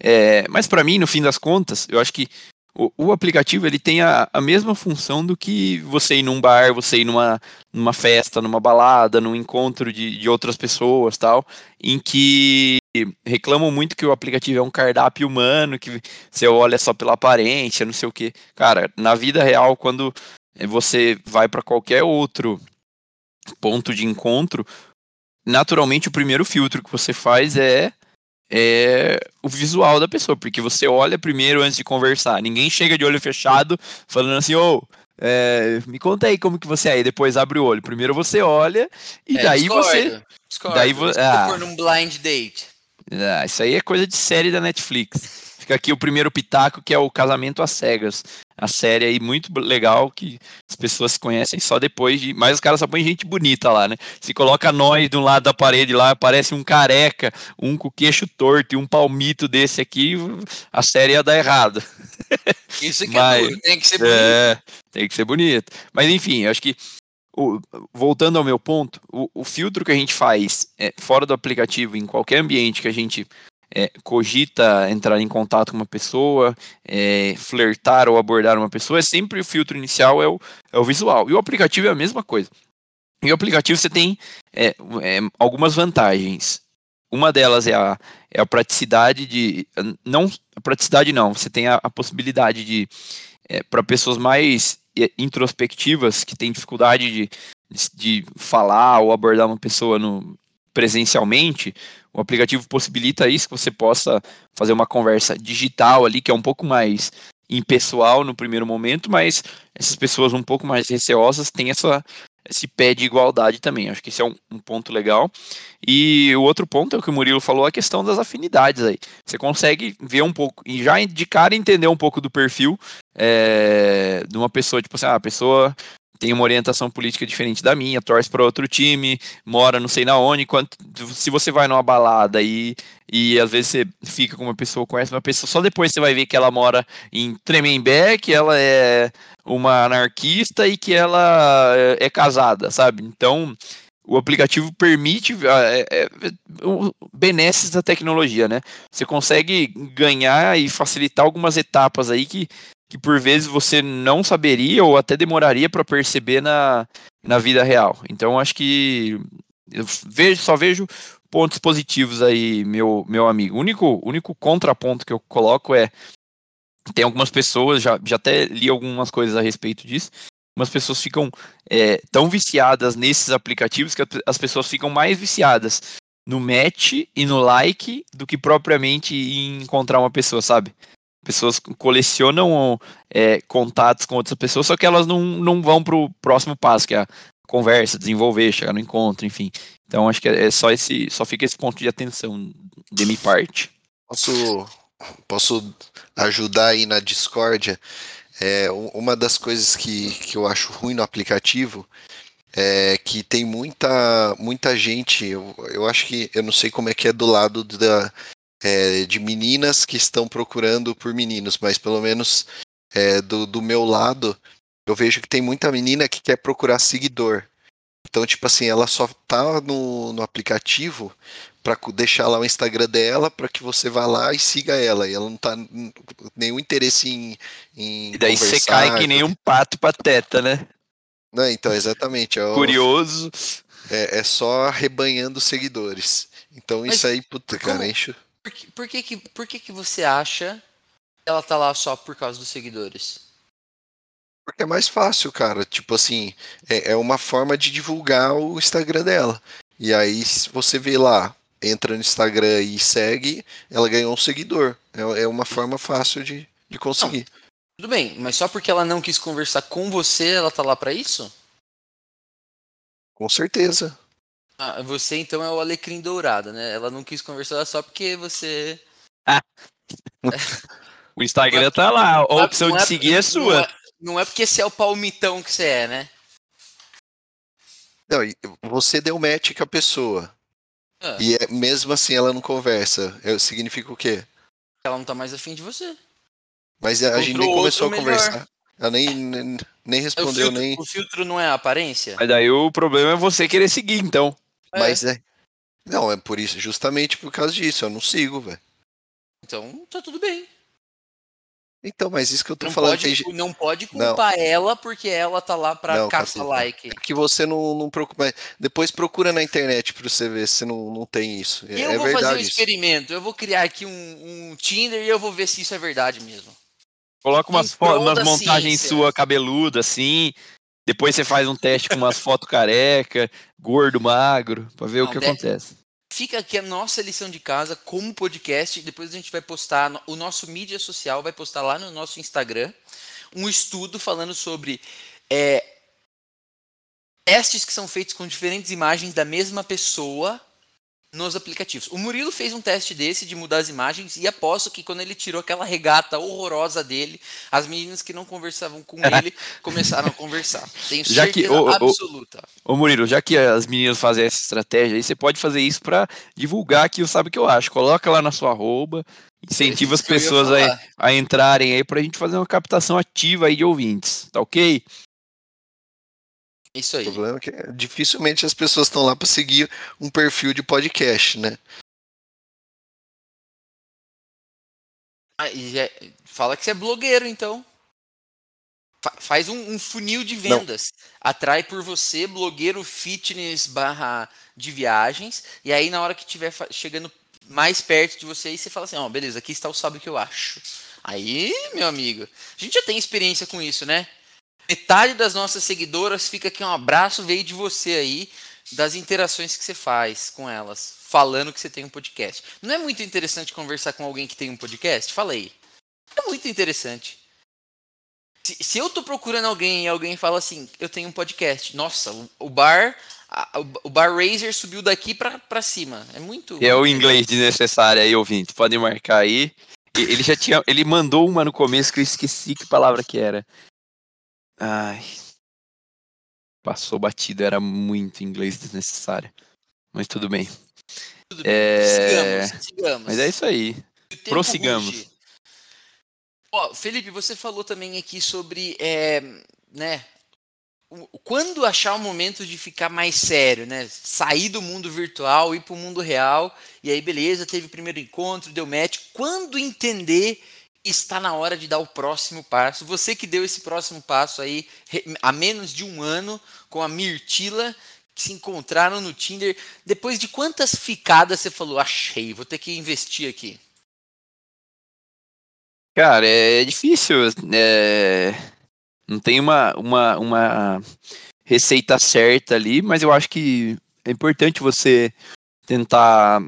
É, mas para mim, no fim das contas, eu acho que o, o, aplicativo ele tem a, a mesma função do que você ir num bar, você ir numa, numa festa, numa balada, num encontro de, de outras pessoas, tal, em que reclamam muito que o aplicativo é um cardápio humano, que você olha só pela aparência, não sei o que. Cara, na vida real, quando você vai para qualquer outro ponto de encontro, naturalmente o primeiro filtro que você faz é é o visual da pessoa, porque você olha primeiro antes de conversar. Ninguém chega de olho fechado falando assim, ô, oh, é, me conta aí como que você é, e depois abre o olho. Primeiro você olha e é, daí discordo, você. Discordo. Daí você. Ah, for num blind date. Ah, isso aí é coisa de série da Netflix. Fica aqui o primeiro pitaco, que é o Casamento às Cegas. A série aí muito legal, que as pessoas se conhecem só depois de. Mas os caras só põem gente bonita lá, né? Se coloca nós de um lado da parede lá, aparece um careca, um com queixo torto e um palmito desse aqui, a série ia dar errado. Isso que é Mas, é duro, tem que ser bonito. É, tem que ser bonito. Mas enfim, acho que o, voltando ao meu ponto, o, o, filtro que a gente faz é, fora do aplicativo, em qualquer ambiente que a gente é, cogita entrar em contato com uma pessoa, é, flertar ou abordar uma pessoa, é sempre o filtro inicial é o, é o visual. E o aplicativo é a mesma coisa. E o aplicativo você tem é, é, algumas vantagens. uma delas é a, é a praticidade de. Não, a praticidade não, você tem a, a possibilidade de. É, para pessoas mais é, introspectivas, que têm dificuldade de, de falar ou abordar uma pessoa no, presencialmente, o aplicativo possibilita isso, que você possa fazer uma conversa digital ali, que é um pouco mais impessoal no primeiro momento, mas essas pessoas um pouco mais receosas têm essa, esse pé de igualdade também. Acho que esse é um, um, ponto legal. E o outro ponto é o que o Murilo falou, a questão das afinidades aí. Você consegue ver um pouco, e já de cara entender um pouco do perfil é, de uma pessoa, tipo assim, ah, a pessoa tem uma orientação política diferente da minha, torce para outro time, mora não sei na onde, quanto, se você vai numa balada e, e às vezes você fica com uma pessoa, conhece uma pessoa, só depois você vai ver que ela mora em Tremembé, que ela é uma anarquista e que ela é, é casada, sabe? Então, o aplicativo permite é, é, benesses da tecnologia, né? Você consegue ganhar e facilitar algumas etapas aí que que por vezes você não saberia ou até demoraria para perceber na, na vida real. Então acho que eu vejo, só vejo pontos positivos aí, meu, meu amigo. O único, único contraponto que eu coloco é tem algumas pessoas, já, já até li algumas coisas a respeito disso, algumas pessoas ficam é, tão viciadas nesses aplicativos que as pessoas ficam mais viciadas no match e no like do que propriamente em encontrar uma pessoa, sabe? Pessoas colecionam é, contatos com outras pessoas, só que elas não, não vão para o próximo passo, que é a conversa, desenvolver, chegar no encontro, enfim. Então acho que é, é só esse, só fica esse ponto de atenção de minha parte. Posso, posso ajudar aí na discórdia? É, uma das coisas que, que eu acho ruim no aplicativo é que tem muita, muita gente, eu, eu acho que, eu não sei como é que é do lado da, é, de meninas que estão procurando por meninos, mas pelo menos é, do, do meu lado, eu vejo que tem muita menina que quer procurar seguidor. Então, tipo assim, ela só tá no, no aplicativo para deixar lá o Instagram dela para que você vá lá e siga ela. E ela não tá nenhum interesse em. em e daí você cai que nem um pato pateta, né? Não, então, exatamente. É Curioso. É, é, só rebanhando seguidores. Então Mas isso aí, puta, como, cara, enche. Por que, por que, que, por que, que você acha que ela tá lá só por causa dos seguidores? Porque é mais fácil, cara. Tipo assim, é, é uma forma de divulgar o Instagram dela. E aí, se você vê lá, entra no Instagram e segue, ela ganhou um seguidor. É, é uma forma fácil de, de conseguir. Não, tudo bem, mas só porque ela não quis conversar com você, ela tá lá para isso? Com certeza. Ah, você então é o alecrim dourado, né? Ela não quis conversar só porque você. Ah. o Instagram tá lá, a é opção de é seguir é sua. Não é, não é porque você é o palmitão que você é, né? Não, você deu match com a pessoa. Ah. E é, mesmo assim ela não conversa. Significa o quê? Ela não tá mais afim de você. Mas a, a gente nem começou a melhor. conversar. Ela nem, nem, nem respondeu, o filtro, nem. O filtro não é a aparência? Mas daí o problema é você querer seguir, então. É. Mas é. Não, é por isso, justamente por causa disso. Eu não sigo, velho. Então tá tudo bem. Então, mas isso que eu tô não falando. Pode, tem... Não pode culpar não. ela porque ela tá lá pra não, caçar like. É que você não, não procura. Depois procura na internet pra você ver se não, não tem isso. Eu é vou fazer um isso. experimento. Eu vou criar aqui um, um, Tinder e eu vou ver se isso é verdade mesmo. Coloca umas, umas montagens sua cabeluda assim. Depois você faz um teste com umas fotos careca, gordo, magro, pra ver não, o que acontece. Fica aqui a nossa lição de casa como podcast. Depois a gente vai postar, o nosso mídia social vai postar lá no nosso Instagram um estudo falando sobre é, testes que são feitos com diferentes imagens da mesma pessoa nos aplicativos. O Murilo fez um teste desse de mudar as imagens e aposto que quando ele tirou aquela regata horrorosa dele, as meninas que não conversavam com ele começaram a conversar. Tenho já certeza que, ô, absoluta. Ô, Murilo, já que as meninas fazem essa estratégia aí, você pode fazer isso para divulgar aqui o Sabe Que Eu Acho. Coloca lá na sua arroba, incentiva as pessoas a, a entrarem aí pra gente fazer uma captação ativa aí de ouvintes, tá ok? Isso aí. O problema é que dificilmente as pessoas estão lá para seguir um perfil de podcast, né? Ah, já... Fala que você é blogueiro, então. fa- faz um, um funil de vendas. Atrai por você, blogueiro fitness barra de viagens. E aí, na hora que tiver fa- chegando mais perto de você, aí você fala assim, ó, beleza, aqui está o sabe o que eu acho. Aí, meu amigo, a gente já tem experiência com isso, né? Metade das nossas seguidoras fica aqui um abraço veio de você aí, das interações que você faz com elas, falando que você tem um podcast. Não é muito interessante conversar com alguém que tem um podcast? Falei. É muito interessante. Se, se eu tô procurando alguém e alguém fala assim, eu tenho um podcast, nossa, o, o bar, a- o, o bar Razer subiu daqui pra, pra cima. É muito. É o inglês desnecessário aí, ouvinte. Podem marcar aí. Ele já tinha. Ele mandou uma no começo que eu esqueci que palavra que era. Ai. Passou batido, era muito inglês desnecessário. Mas tudo bem. Tudo bem. É, Sigamos, sigamos. Mas é isso aí. Prossigamos. ruge. Ó, Felipe, você falou também aqui sobre, é, né, quando achar o momento de ficar mais sério, né, sair do mundo virtual, ir para o mundo real, e aí beleza, teve o primeiro encontro, deu match, quando entender está na hora de dar o próximo passo, você que deu esse próximo passo aí há menos de um ano com a Mirtila, que se encontraram no Tinder, depois de quantas ficadas você falou, achei, vou ter que investir aqui? Cara, é difícil. é, Não tem uma, uma, uma receita certa ali, mas eu acho que é importante você tentar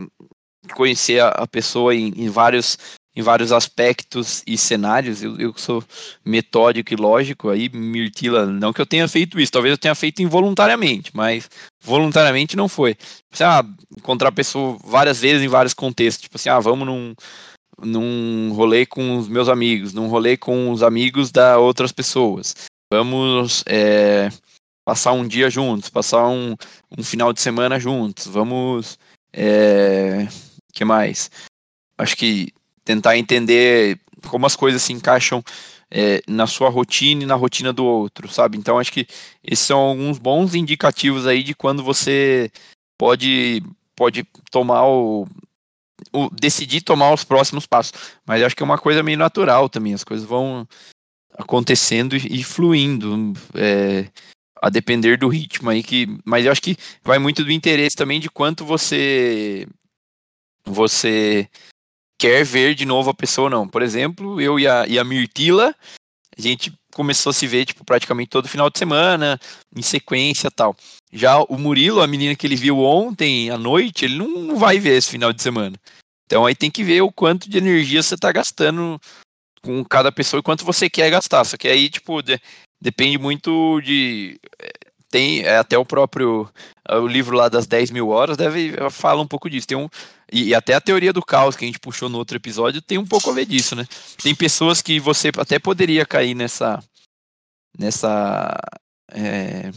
conhecer a, a pessoa em, em vários, em vários aspectos e cenários. Eu, eu sou metódico e lógico, aí, Mirtila, não que eu tenha feito isso, talvez eu tenha feito involuntariamente, mas voluntariamente não foi. Você, ah, encontrar a pessoa várias vezes em vários contextos, tipo assim, ah, vamos num, num rolê com os meus amigos, num rolê com os amigos da outras pessoas. Vamos é, passar um dia juntos, passar um, um final de semana juntos. Vamos. É, que mais? Acho que tentar entender como as coisas se encaixam é, na sua rotina e na rotina do outro, sabe? Então acho que esses são alguns bons indicativos aí de quando você pode pode tomar o, o- decidir tomar os próximos passos. Mas acho que é uma coisa meio natural também, as coisas vão acontecendo e, e fluindo, é, a depender do ritmo aí que, mas eu acho que vai muito do interesse também de quanto você você quer ver de novo a pessoa ou não. Por exemplo, eu e a, e a Mirtila, a gente começou a se ver tipo praticamente todo final de semana, em sequência, tal. Já o Murilo, a menina que ele viu ontem à noite, ele não, vai ver esse final de semana. Então aí tem que ver o quanto de energia você está gastando com cada pessoa e quanto você quer gastar. Só que aí, tipo, de- depende muito de. eh, Tem é, até o próprio. ah, O livro lá das 10 mil horas deve fala um pouco disso. Tem um, e, e até a teoria do caos que a gente puxou no outro episódio tem um pouco a ver disso, né? Tem pessoas que você até poderia cair nessa. nessa. eh,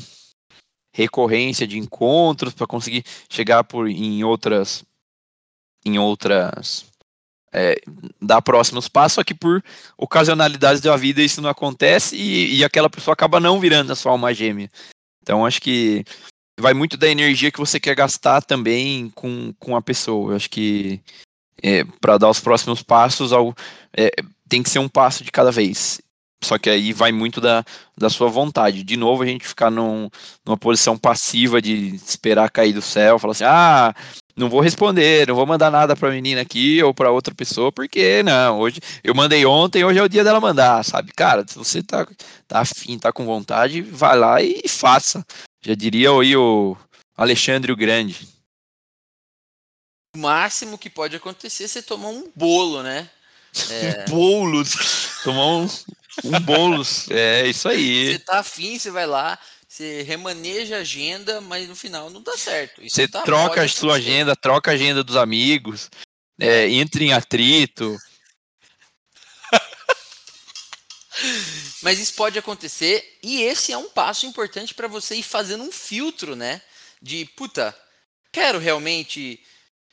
recorrência de encontros para conseguir chegar por em outras em outras é, dar próximos passos, só que por ocasionalidades da vida isso não acontece e, e aquela pessoa acaba não virando a sua alma gêmea. Então acho que vai muito da energia que você quer gastar também com, com a pessoa. Eu acho que para dar os próximos passos ao, é, tem que ser um passo de cada vez. Só que aí vai muito da, da sua vontade. De novo, a gente ficar num, numa posição passiva de esperar cair do céu, falar assim, ah, não vou responder, não vou mandar nada pra menina aqui ou pra outra pessoa, porque não, hoje eu mandei ontem, hoje é o dia dela mandar, sabe? Cara, se você tá, tá afim, tá com vontade, vai lá e faça. Já diria aí o Alexandre o Grande. O máximo que pode acontecer é você tomar um bolo, né? É, Bolos! Tomar um, um bolos. É isso aí. você tá afim, você vai lá, você remaneja a agenda, mas no final não dá certo. Isso Você tá- troca a sua acontecer. agenda, troca a agenda dos amigos, é, entra em atrito. Mas isso pode acontecer e esse é um passo importante para você ir fazendo um filtro, né? De puta, quero realmente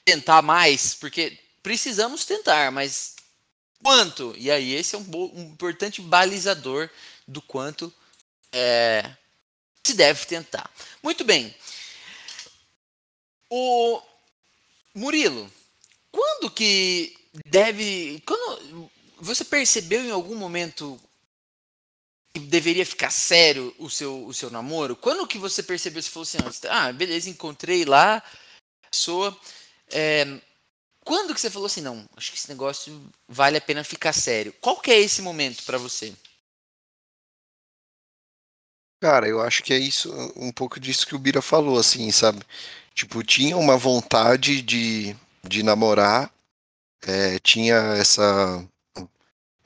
tentar mais, porque precisamos tentar, mas quanto? E aí esse é um, um importante balizador do quanto é, se deve tentar. Muito bem. O Murilo, quando que deve, quando você percebeu em algum momento deveria ficar sério o seu, o seu namoro? Quando que você percebeu, você falou assim, ah, beleza, encontrei lá, pessoa, é, quando que você falou assim, não, acho que esse negócio vale a pena ficar sério? Qual que é esse momento para você? Cara, eu acho que é isso, um pouco disso que o Bira falou, assim, sabe? Tipo, tinha uma vontade de, de namorar, é, tinha essa.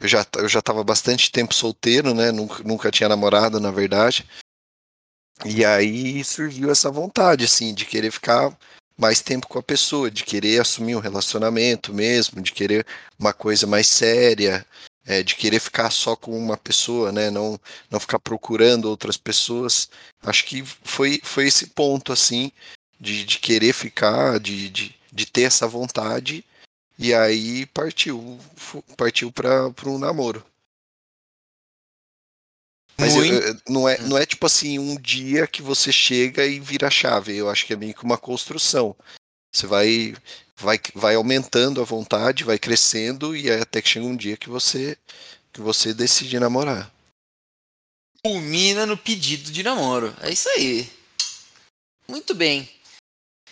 Eu já, eu já tava bastante tempo solteiro, né? Nunca, nunca tinha namorado, na verdade. E aí surgiu essa vontade, assim, de querer ficar mais tempo com a pessoa, de querer assumir um relacionamento mesmo, de querer uma coisa mais séria, é, de querer ficar só com uma pessoa, né? Não, não ficar procurando outras pessoas. Acho que foi, foi esse ponto, assim, de, de querer ficar, de, de, de ter essa vontade. E aí partiu, partiu para um namoro. Mas eu, eu, não, é, não é tipo assim, um dia que você chega e vira a chave. Eu acho que é meio que uma construção. Você vai, vai, vai aumentando a vontade, vai crescendo e até que chega um dia que você, que você decide namorar. Culmina no pedido de namoro. É isso aí. Muito bem.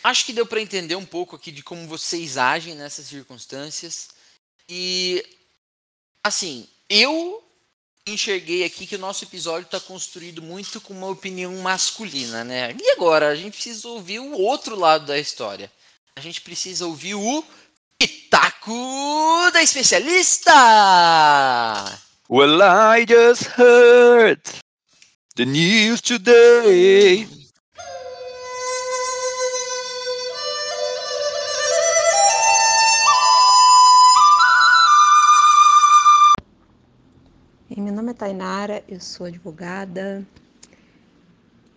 Acho que deu para entender um pouco aqui de como vocês agem nessas circunstâncias. E assim, eu enxerguei aqui que o nosso episódio está construído muito com uma opinião masculina, né? E agora? A gente precisa ouvir o outro lado da história. A gente precisa ouvir o Pitaco da Especialista! Well, I just heard the news today. Tainara, eu sou advogada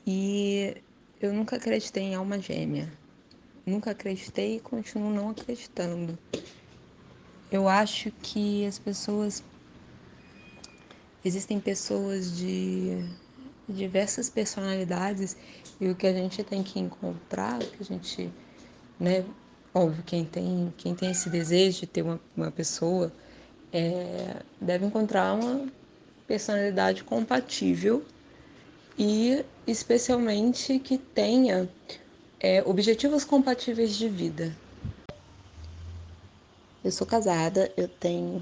e eu nunca acreditei em alma gêmea. Nunca acreditei e continuo não acreditando. Eu acho que as pessoas. Existem pessoas de diversas personalidades e o que a gente tem que encontrar, o que a gente, né, óbvio, quem tem, quem tem esse desejo de ter uma, uma pessoa, é, deve encontrar uma personalidade compatível e especialmente que tenha é, objetivos compatíveis de vida. Eu sou casada, eu tenho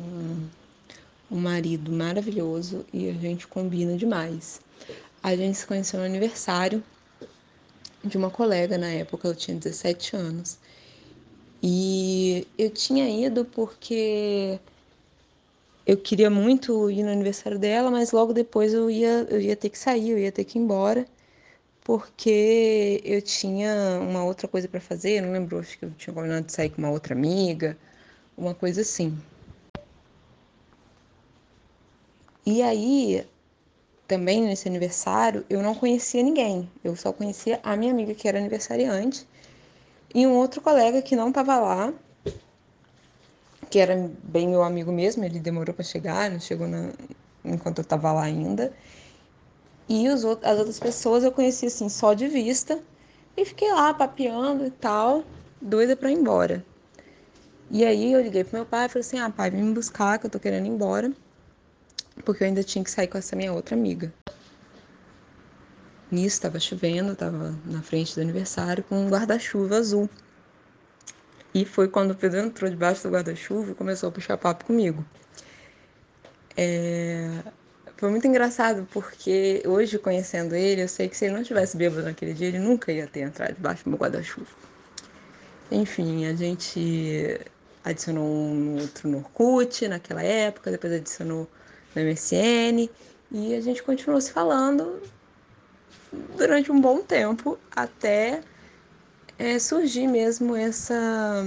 um, marido maravilhoso e a gente combina demais. A gente se conheceu no aniversário de uma colega na época, eu tinha 17 anos. E eu tinha ido porque eu queria muito ir no aniversário dela, mas logo depois eu ia, eu ia ter que sair, eu ia ter que ir embora, porque eu tinha uma outra coisa para fazer, não lembro, acho que eu tinha combinado de sair com uma outra amiga, uma coisa assim. E aí, também nesse aniversário, eu não conhecia ninguém, eu só conhecia a minha amiga que era aniversariante e um outro colega que não estava lá, que era bem meu amigo mesmo, ele demorou para chegar, não chegou na, enquanto eu estava lá ainda. E os, as outras pessoas eu conheci assim só de vista e fiquei lá papeando e tal, doida para ir embora. E aí eu liguei pro meu pai e falei assim: "Ah, pai, vem me buscar que eu tô querendo ir embora". Porque eu ainda tinha que sair com essa minha outra amiga. Nisso estava chovendo, estava na frente do aniversário com um guarda-chuva azul. E foi quando o Pedro entrou debaixo do guarda-chuva e começou a puxar papo comigo. É... Foi muito engraçado, porque hoje, conhecendo ele, eu sei que se ele não tivesse bêbado naquele dia, ele nunca ia ter entrado debaixo do meu guarda-chuva. Enfim, a gente adicionou um outro no Orkut naquela época, depois adicionou no MSN, e a gente continuou se falando durante um bom tempo, até é, surgir mesmo essa,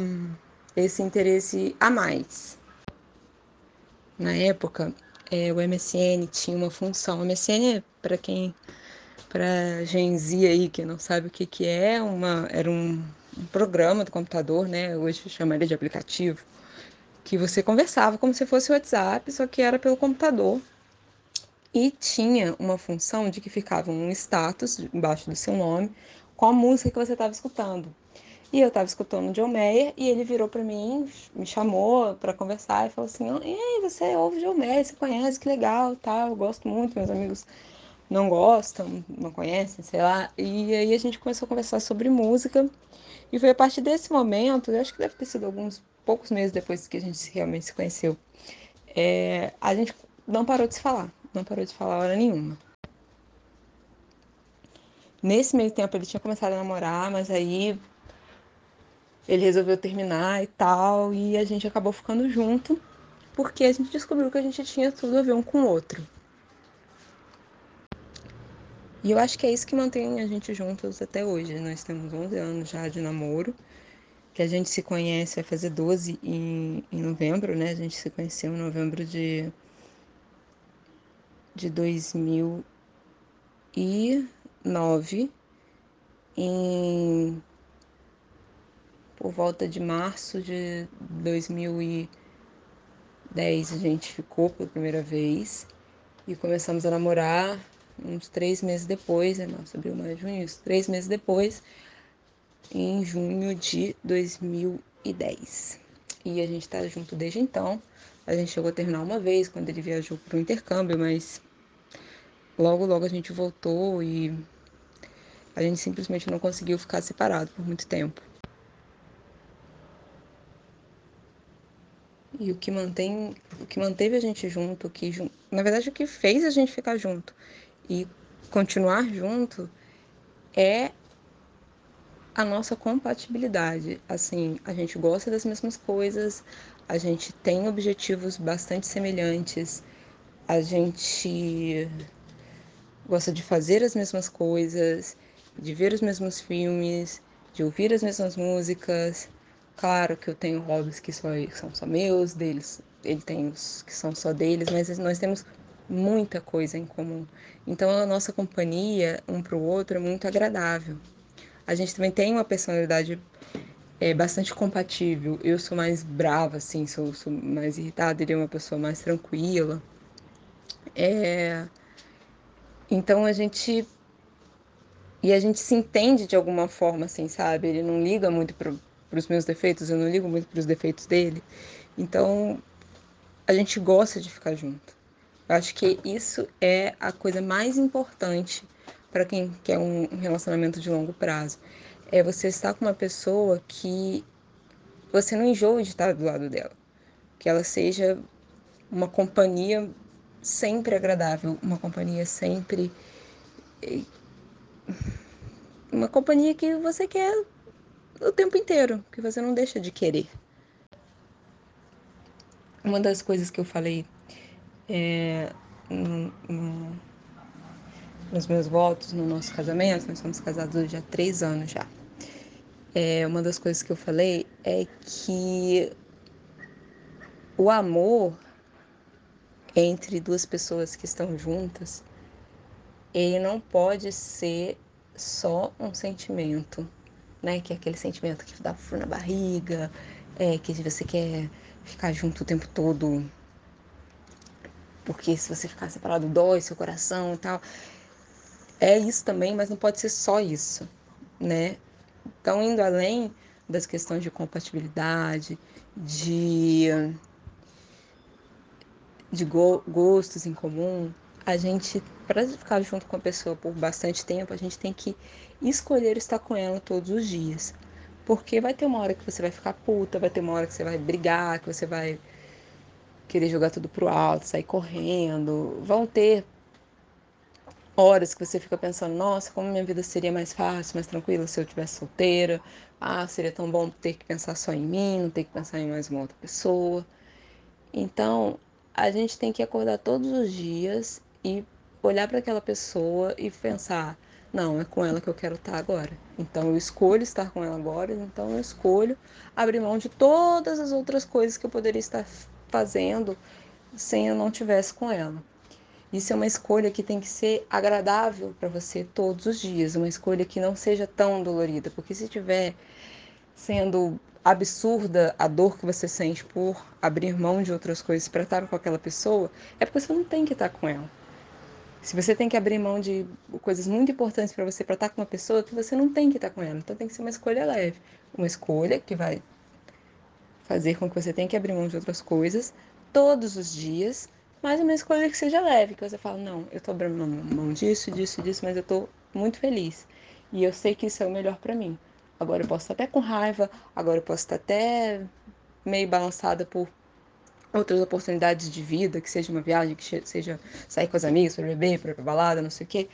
esse interesse a mais. Na época, é, o MSN tinha uma função. O MSN, é, para quem, para Gen Z aí que não sabe o que, que é, uma, era um, um programa do computador, né? Hoje chamaria de aplicativo, que você conversava como se fosse o WhatsApp, só que era pelo computador. E tinha uma função de que ficava um status embaixo do seu nome com a música que você estava escutando. E eu tava escutando o John Mayer e ele virou para mim, me chamou para conversar e falou assim: "Ei, você ouve John Mayer, você conhece, que legal, tal, eu gosto muito, meus amigos não gostam, não conhecem, sei lá". E aí a gente começou a conversar sobre música. E foi a partir desse momento, eu acho que deve ter sido alguns poucos meses depois que a gente realmente se conheceu, é, a gente não parou de se falar, não parou de falar hora nenhuma. Nesse meio tempo ele tinha começado a namorar, mas aí ele resolveu terminar e tal, e a gente acabou ficando junto, porque a gente descobriu que a gente tinha tudo a ver um com o outro. E eu acho que é isso que mantém a gente juntos até hoje. Nós temos 11 anos já de namoro, que a gente se conhece, vai fazer 12 em, em novembro, né? A gente se conheceu em novembro de, de 2009. Em por volta de março de 2010 a gente ficou pela primeira vez e começamos a namorar uns três meses depois, né? Março, abril, maio, junho, isso, três meses depois, em junho de 2010. E a gente tá junto desde então. A gente chegou a terminar uma vez quando ele viajou para o intercâmbio, mas logo, logo a gente voltou e a gente simplesmente não conseguiu ficar separado por muito tempo. E o que mantém, o que manteve a gente junto, que na verdade o que fez a gente ficar junto e continuar junto é a nossa compatibilidade. Assim, a gente gosta das mesmas coisas, a gente tem objetivos bastante semelhantes, a gente gosta de fazer as mesmas coisas, de ver os mesmos filmes, de ouvir as mesmas músicas, Claro que eu tenho hobbies que só, são só meus, deles, ele tem os que são só deles, mas nós temos muita coisa em comum. Então a nossa companhia um para o outro é muito agradável. A gente também tem uma personalidade é, bastante compatível. Eu sou mais brava, assim, sou, sou mais irritada, ele é uma pessoa mais tranquila. É... Então a gente e a gente se entende de alguma forma, assim, sabe? Ele não liga muito para os meus defeitos, eu não ligo muito para os defeitos dele. Então, a gente gosta de ficar junto. Eu acho que isso é a coisa mais importante para quem quer um relacionamento de longo prazo. É você estar com uma pessoa que você não enjoe de estar do lado dela. Que ela seja uma companhia sempre agradável, uma companhia sempre. Uma companhia que você quer o tempo inteiro, que você não deixa de querer. Uma das coisas que eu falei é, no, no, nos meus votos, no nosso casamento, nós somos casados hoje há três anos já. É, uma das coisas que eu falei é que o amor entre duas pessoas que estão juntas, ele não pode ser só um sentimento, né? Que é aquele sentimento que dá frio na barriga, é, que você quer ficar junto o tempo todo, porque se você ficar separado dói seu coração e tal. É isso também, mas não pode ser só isso, né? Então, indo além das questões de compatibilidade, de, de go gostos em comum, a gente, para ficar junto com a pessoa por bastante tempo, a gente tem que escolher estar com ela todos os dias. Porque vai ter uma hora que você vai ficar puta, vai ter uma hora que você vai brigar, que você vai querer jogar tudo pro alto, sair correndo. Vão ter horas que você fica pensando, nossa, como minha vida seria mais fácil, mais tranquila se eu tivesse solteira. Ah, seria tão bom ter que pensar só em mim, não ter que pensar em mais uma outra pessoa. Então, a gente tem que acordar todos os dias e olhar para aquela pessoa e pensar: não, é com ela que eu quero estar agora. Então eu escolho estar com ela agora, então eu escolho abrir mão de todas as outras coisas que eu poderia estar fazendo sem eu não tivesse com ela. Isso é uma escolha que tem que ser agradável para você todos os dias, uma escolha que não seja tão dolorida, porque se tiver sendo absurda a dor que você sente por abrir mão de outras coisas para estar com aquela pessoa, é porque você não tem que estar com ela. Se você tem que abrir mão de coisas muito importantes para você para estar com uma pessoa, que você não tem que estar com ela. Então tem que ser uma escolha leve. Uma escolha que vai fazer com que você tenha que abrir mão de outras coisas todos os dias, mas uma escolha que seja leve, que você fala, não, eu estou abrindo mão disso, disso, disso, mas eu estou muito feliz. E eu sei que isso é o melhor para mim. Agora eu posso estar até com raiva, agora eu posso estar até meio balançada por outras oportunidades de vida, que seja uma viagem, que seja sair com os amigos para beber, para ir balada, não sei o quê.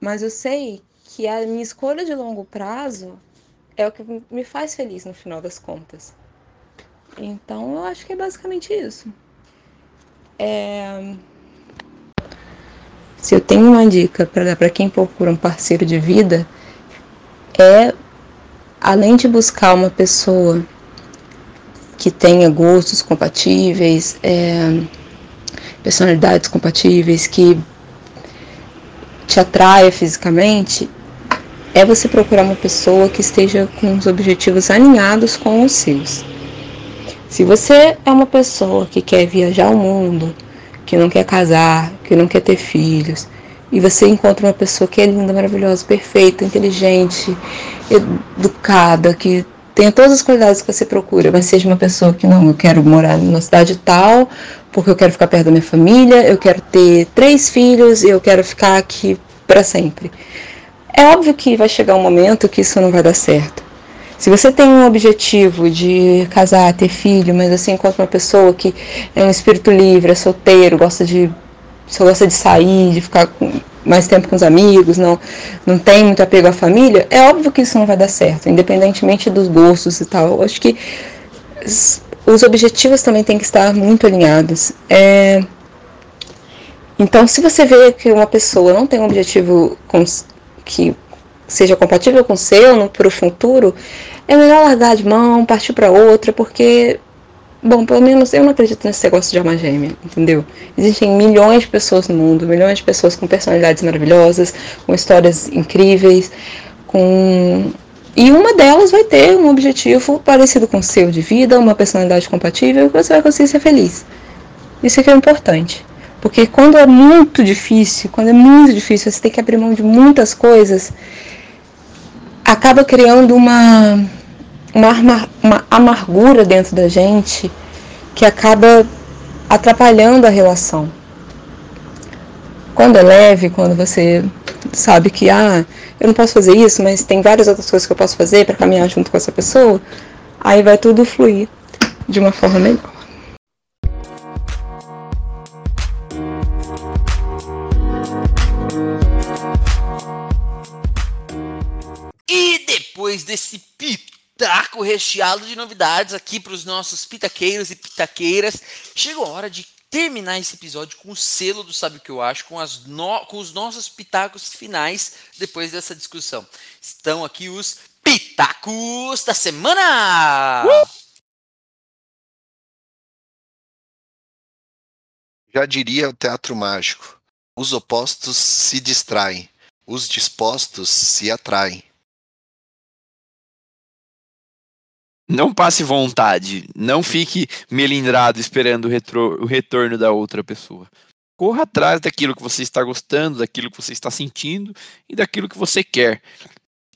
Mas eu sei que a minha escolha de longo prazo é o que me faz feliz no final das contas. Então eu acho que é basicamente isso. É... Se eu tenho uma dica para dar para quem procura um parceiro de vida, é além de buscar uma pessoa que tenha gostos compatíveis, é, personalidades compatíveis, que te atraia fisicamente, é você procurar uma pessoa que esteja com os objetivos alinhados com os seus. Se você é uma pessoa que quer viajar o mundo, que não quer casar, que não quer ter filhos, e você encontra uma pessoa que é linda, maravilhosa, perfeita, inteligente, educada, que tenha todas as qualidades que você procura, mas seja uma pessoa que não, eu quero morar numa cidade tal, porque eu quero ficar perto da minha família, eu quero ter três filhos eu quero ficar aqui para sempre. É óbvio que vai chegar um momento que isso não vai dar certo. Se você tem um objetivo de casar, ter filho, mas você encontra uma pessoa que é um espírito livre, é solteiro, gosta de só gosta de sair, de ficar com mais tempo com os amigos, não, não tem muito apego à família, é óbvio que isso não vai dar certo, independentemente dos gostos e tal. Eu acho que os objetivos também têm que estar muito alinhados. É... Então, se você vê que uma pessoa não tem um objetivo que seja compatível com o seu para o futuro, é melhor largar de mão, partir para outra, porque Bom, pelo menos eu não acredito nesse negócio de alma gêmea, entendeu? Existem milhões de pessoas no mundo, milhões de pessoas com personalidades maravilhosas, com histórias incríveis, com e uma delas vai ter um objetivo parecido com o seu de vida, uma personalidade compatível, e você vai conseguir ser feliz. Isso é que é importante. Porque quando é muito difícil, quando é muito difícil, você tem que abrir mão de muitas coisas, acaba criando uma uma, uma amargura dentro da gente que acaba atrapalhando a relação. Quando é leve, quando você sabe que ah, eu não posso fazer isso, mas tem várias outras coisas que eu posso fazer para caminhar junto com essa pessoa, aí vai tudo fluir de uma forma melhor. E depois desse pito taco recheado de novidades aqui para os nossos pitaqueiros e pitaqueiras. Chegou a hora de terminar esse episódio com o selo do Sabe o que eu acho, com, as no... com os nossos pitacos finais depois dessa discussão. Estão aqui os pitacos da semana! Uh! Já diria o teatro mágico: os opostos se distraem, os dispostos se atraem. Não passe vontade. Não fique melindrado esperando o, retro, o retorno da outra pessoa. Corra atrás daquilo que você está gostando, daquilo que você está sentindo e daquilo que você quer.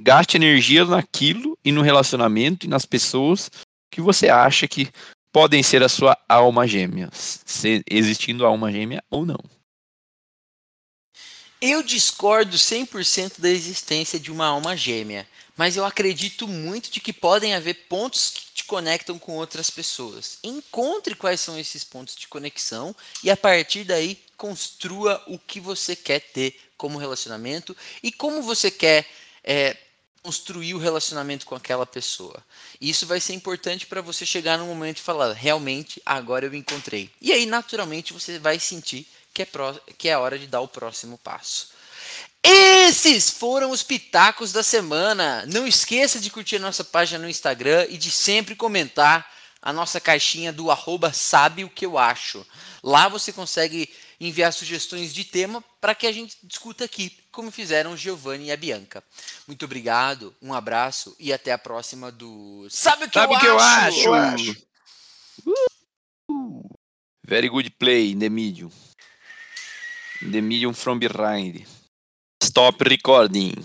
Gaste energia naquilo e no relacionamento e nas pessoas que você acha que podem ser a sua alma gêmea, existindo alma gêmea ou não. Eu discordo 100% da existência de uma alma gêmea mas eu acredito muito de que podem haver pontos que te conectam com outras pessoas. Encontre quais são esses pontos de conexão e a partir daí construa o que você quer ter como relacionamento e como você quer é, construir o relacionamento com aquela pessoa. Isso vai ser importante para você chegar no momento e falar: realmente, agora eu encontrei. E aí, naturalmente, você vai sentir que é, que é a hora de dar o próximo passo. Esses foram os pitacos da semana. Não esqueça de curtir a nossa página no Instagram e de sempre comentar a nossa caixinha do arroba sabe o que eu acho. Lá você consegue enviar sugestões de tema para que a gente discuta aqui, como fizeram o Giovanni e a Bianca. Muito obrigado, um abraço e até a próxima do Sabe o que, sabe eu, que acho? eu acho? Very good play in the medium. The Medium from Behind. Stop recording.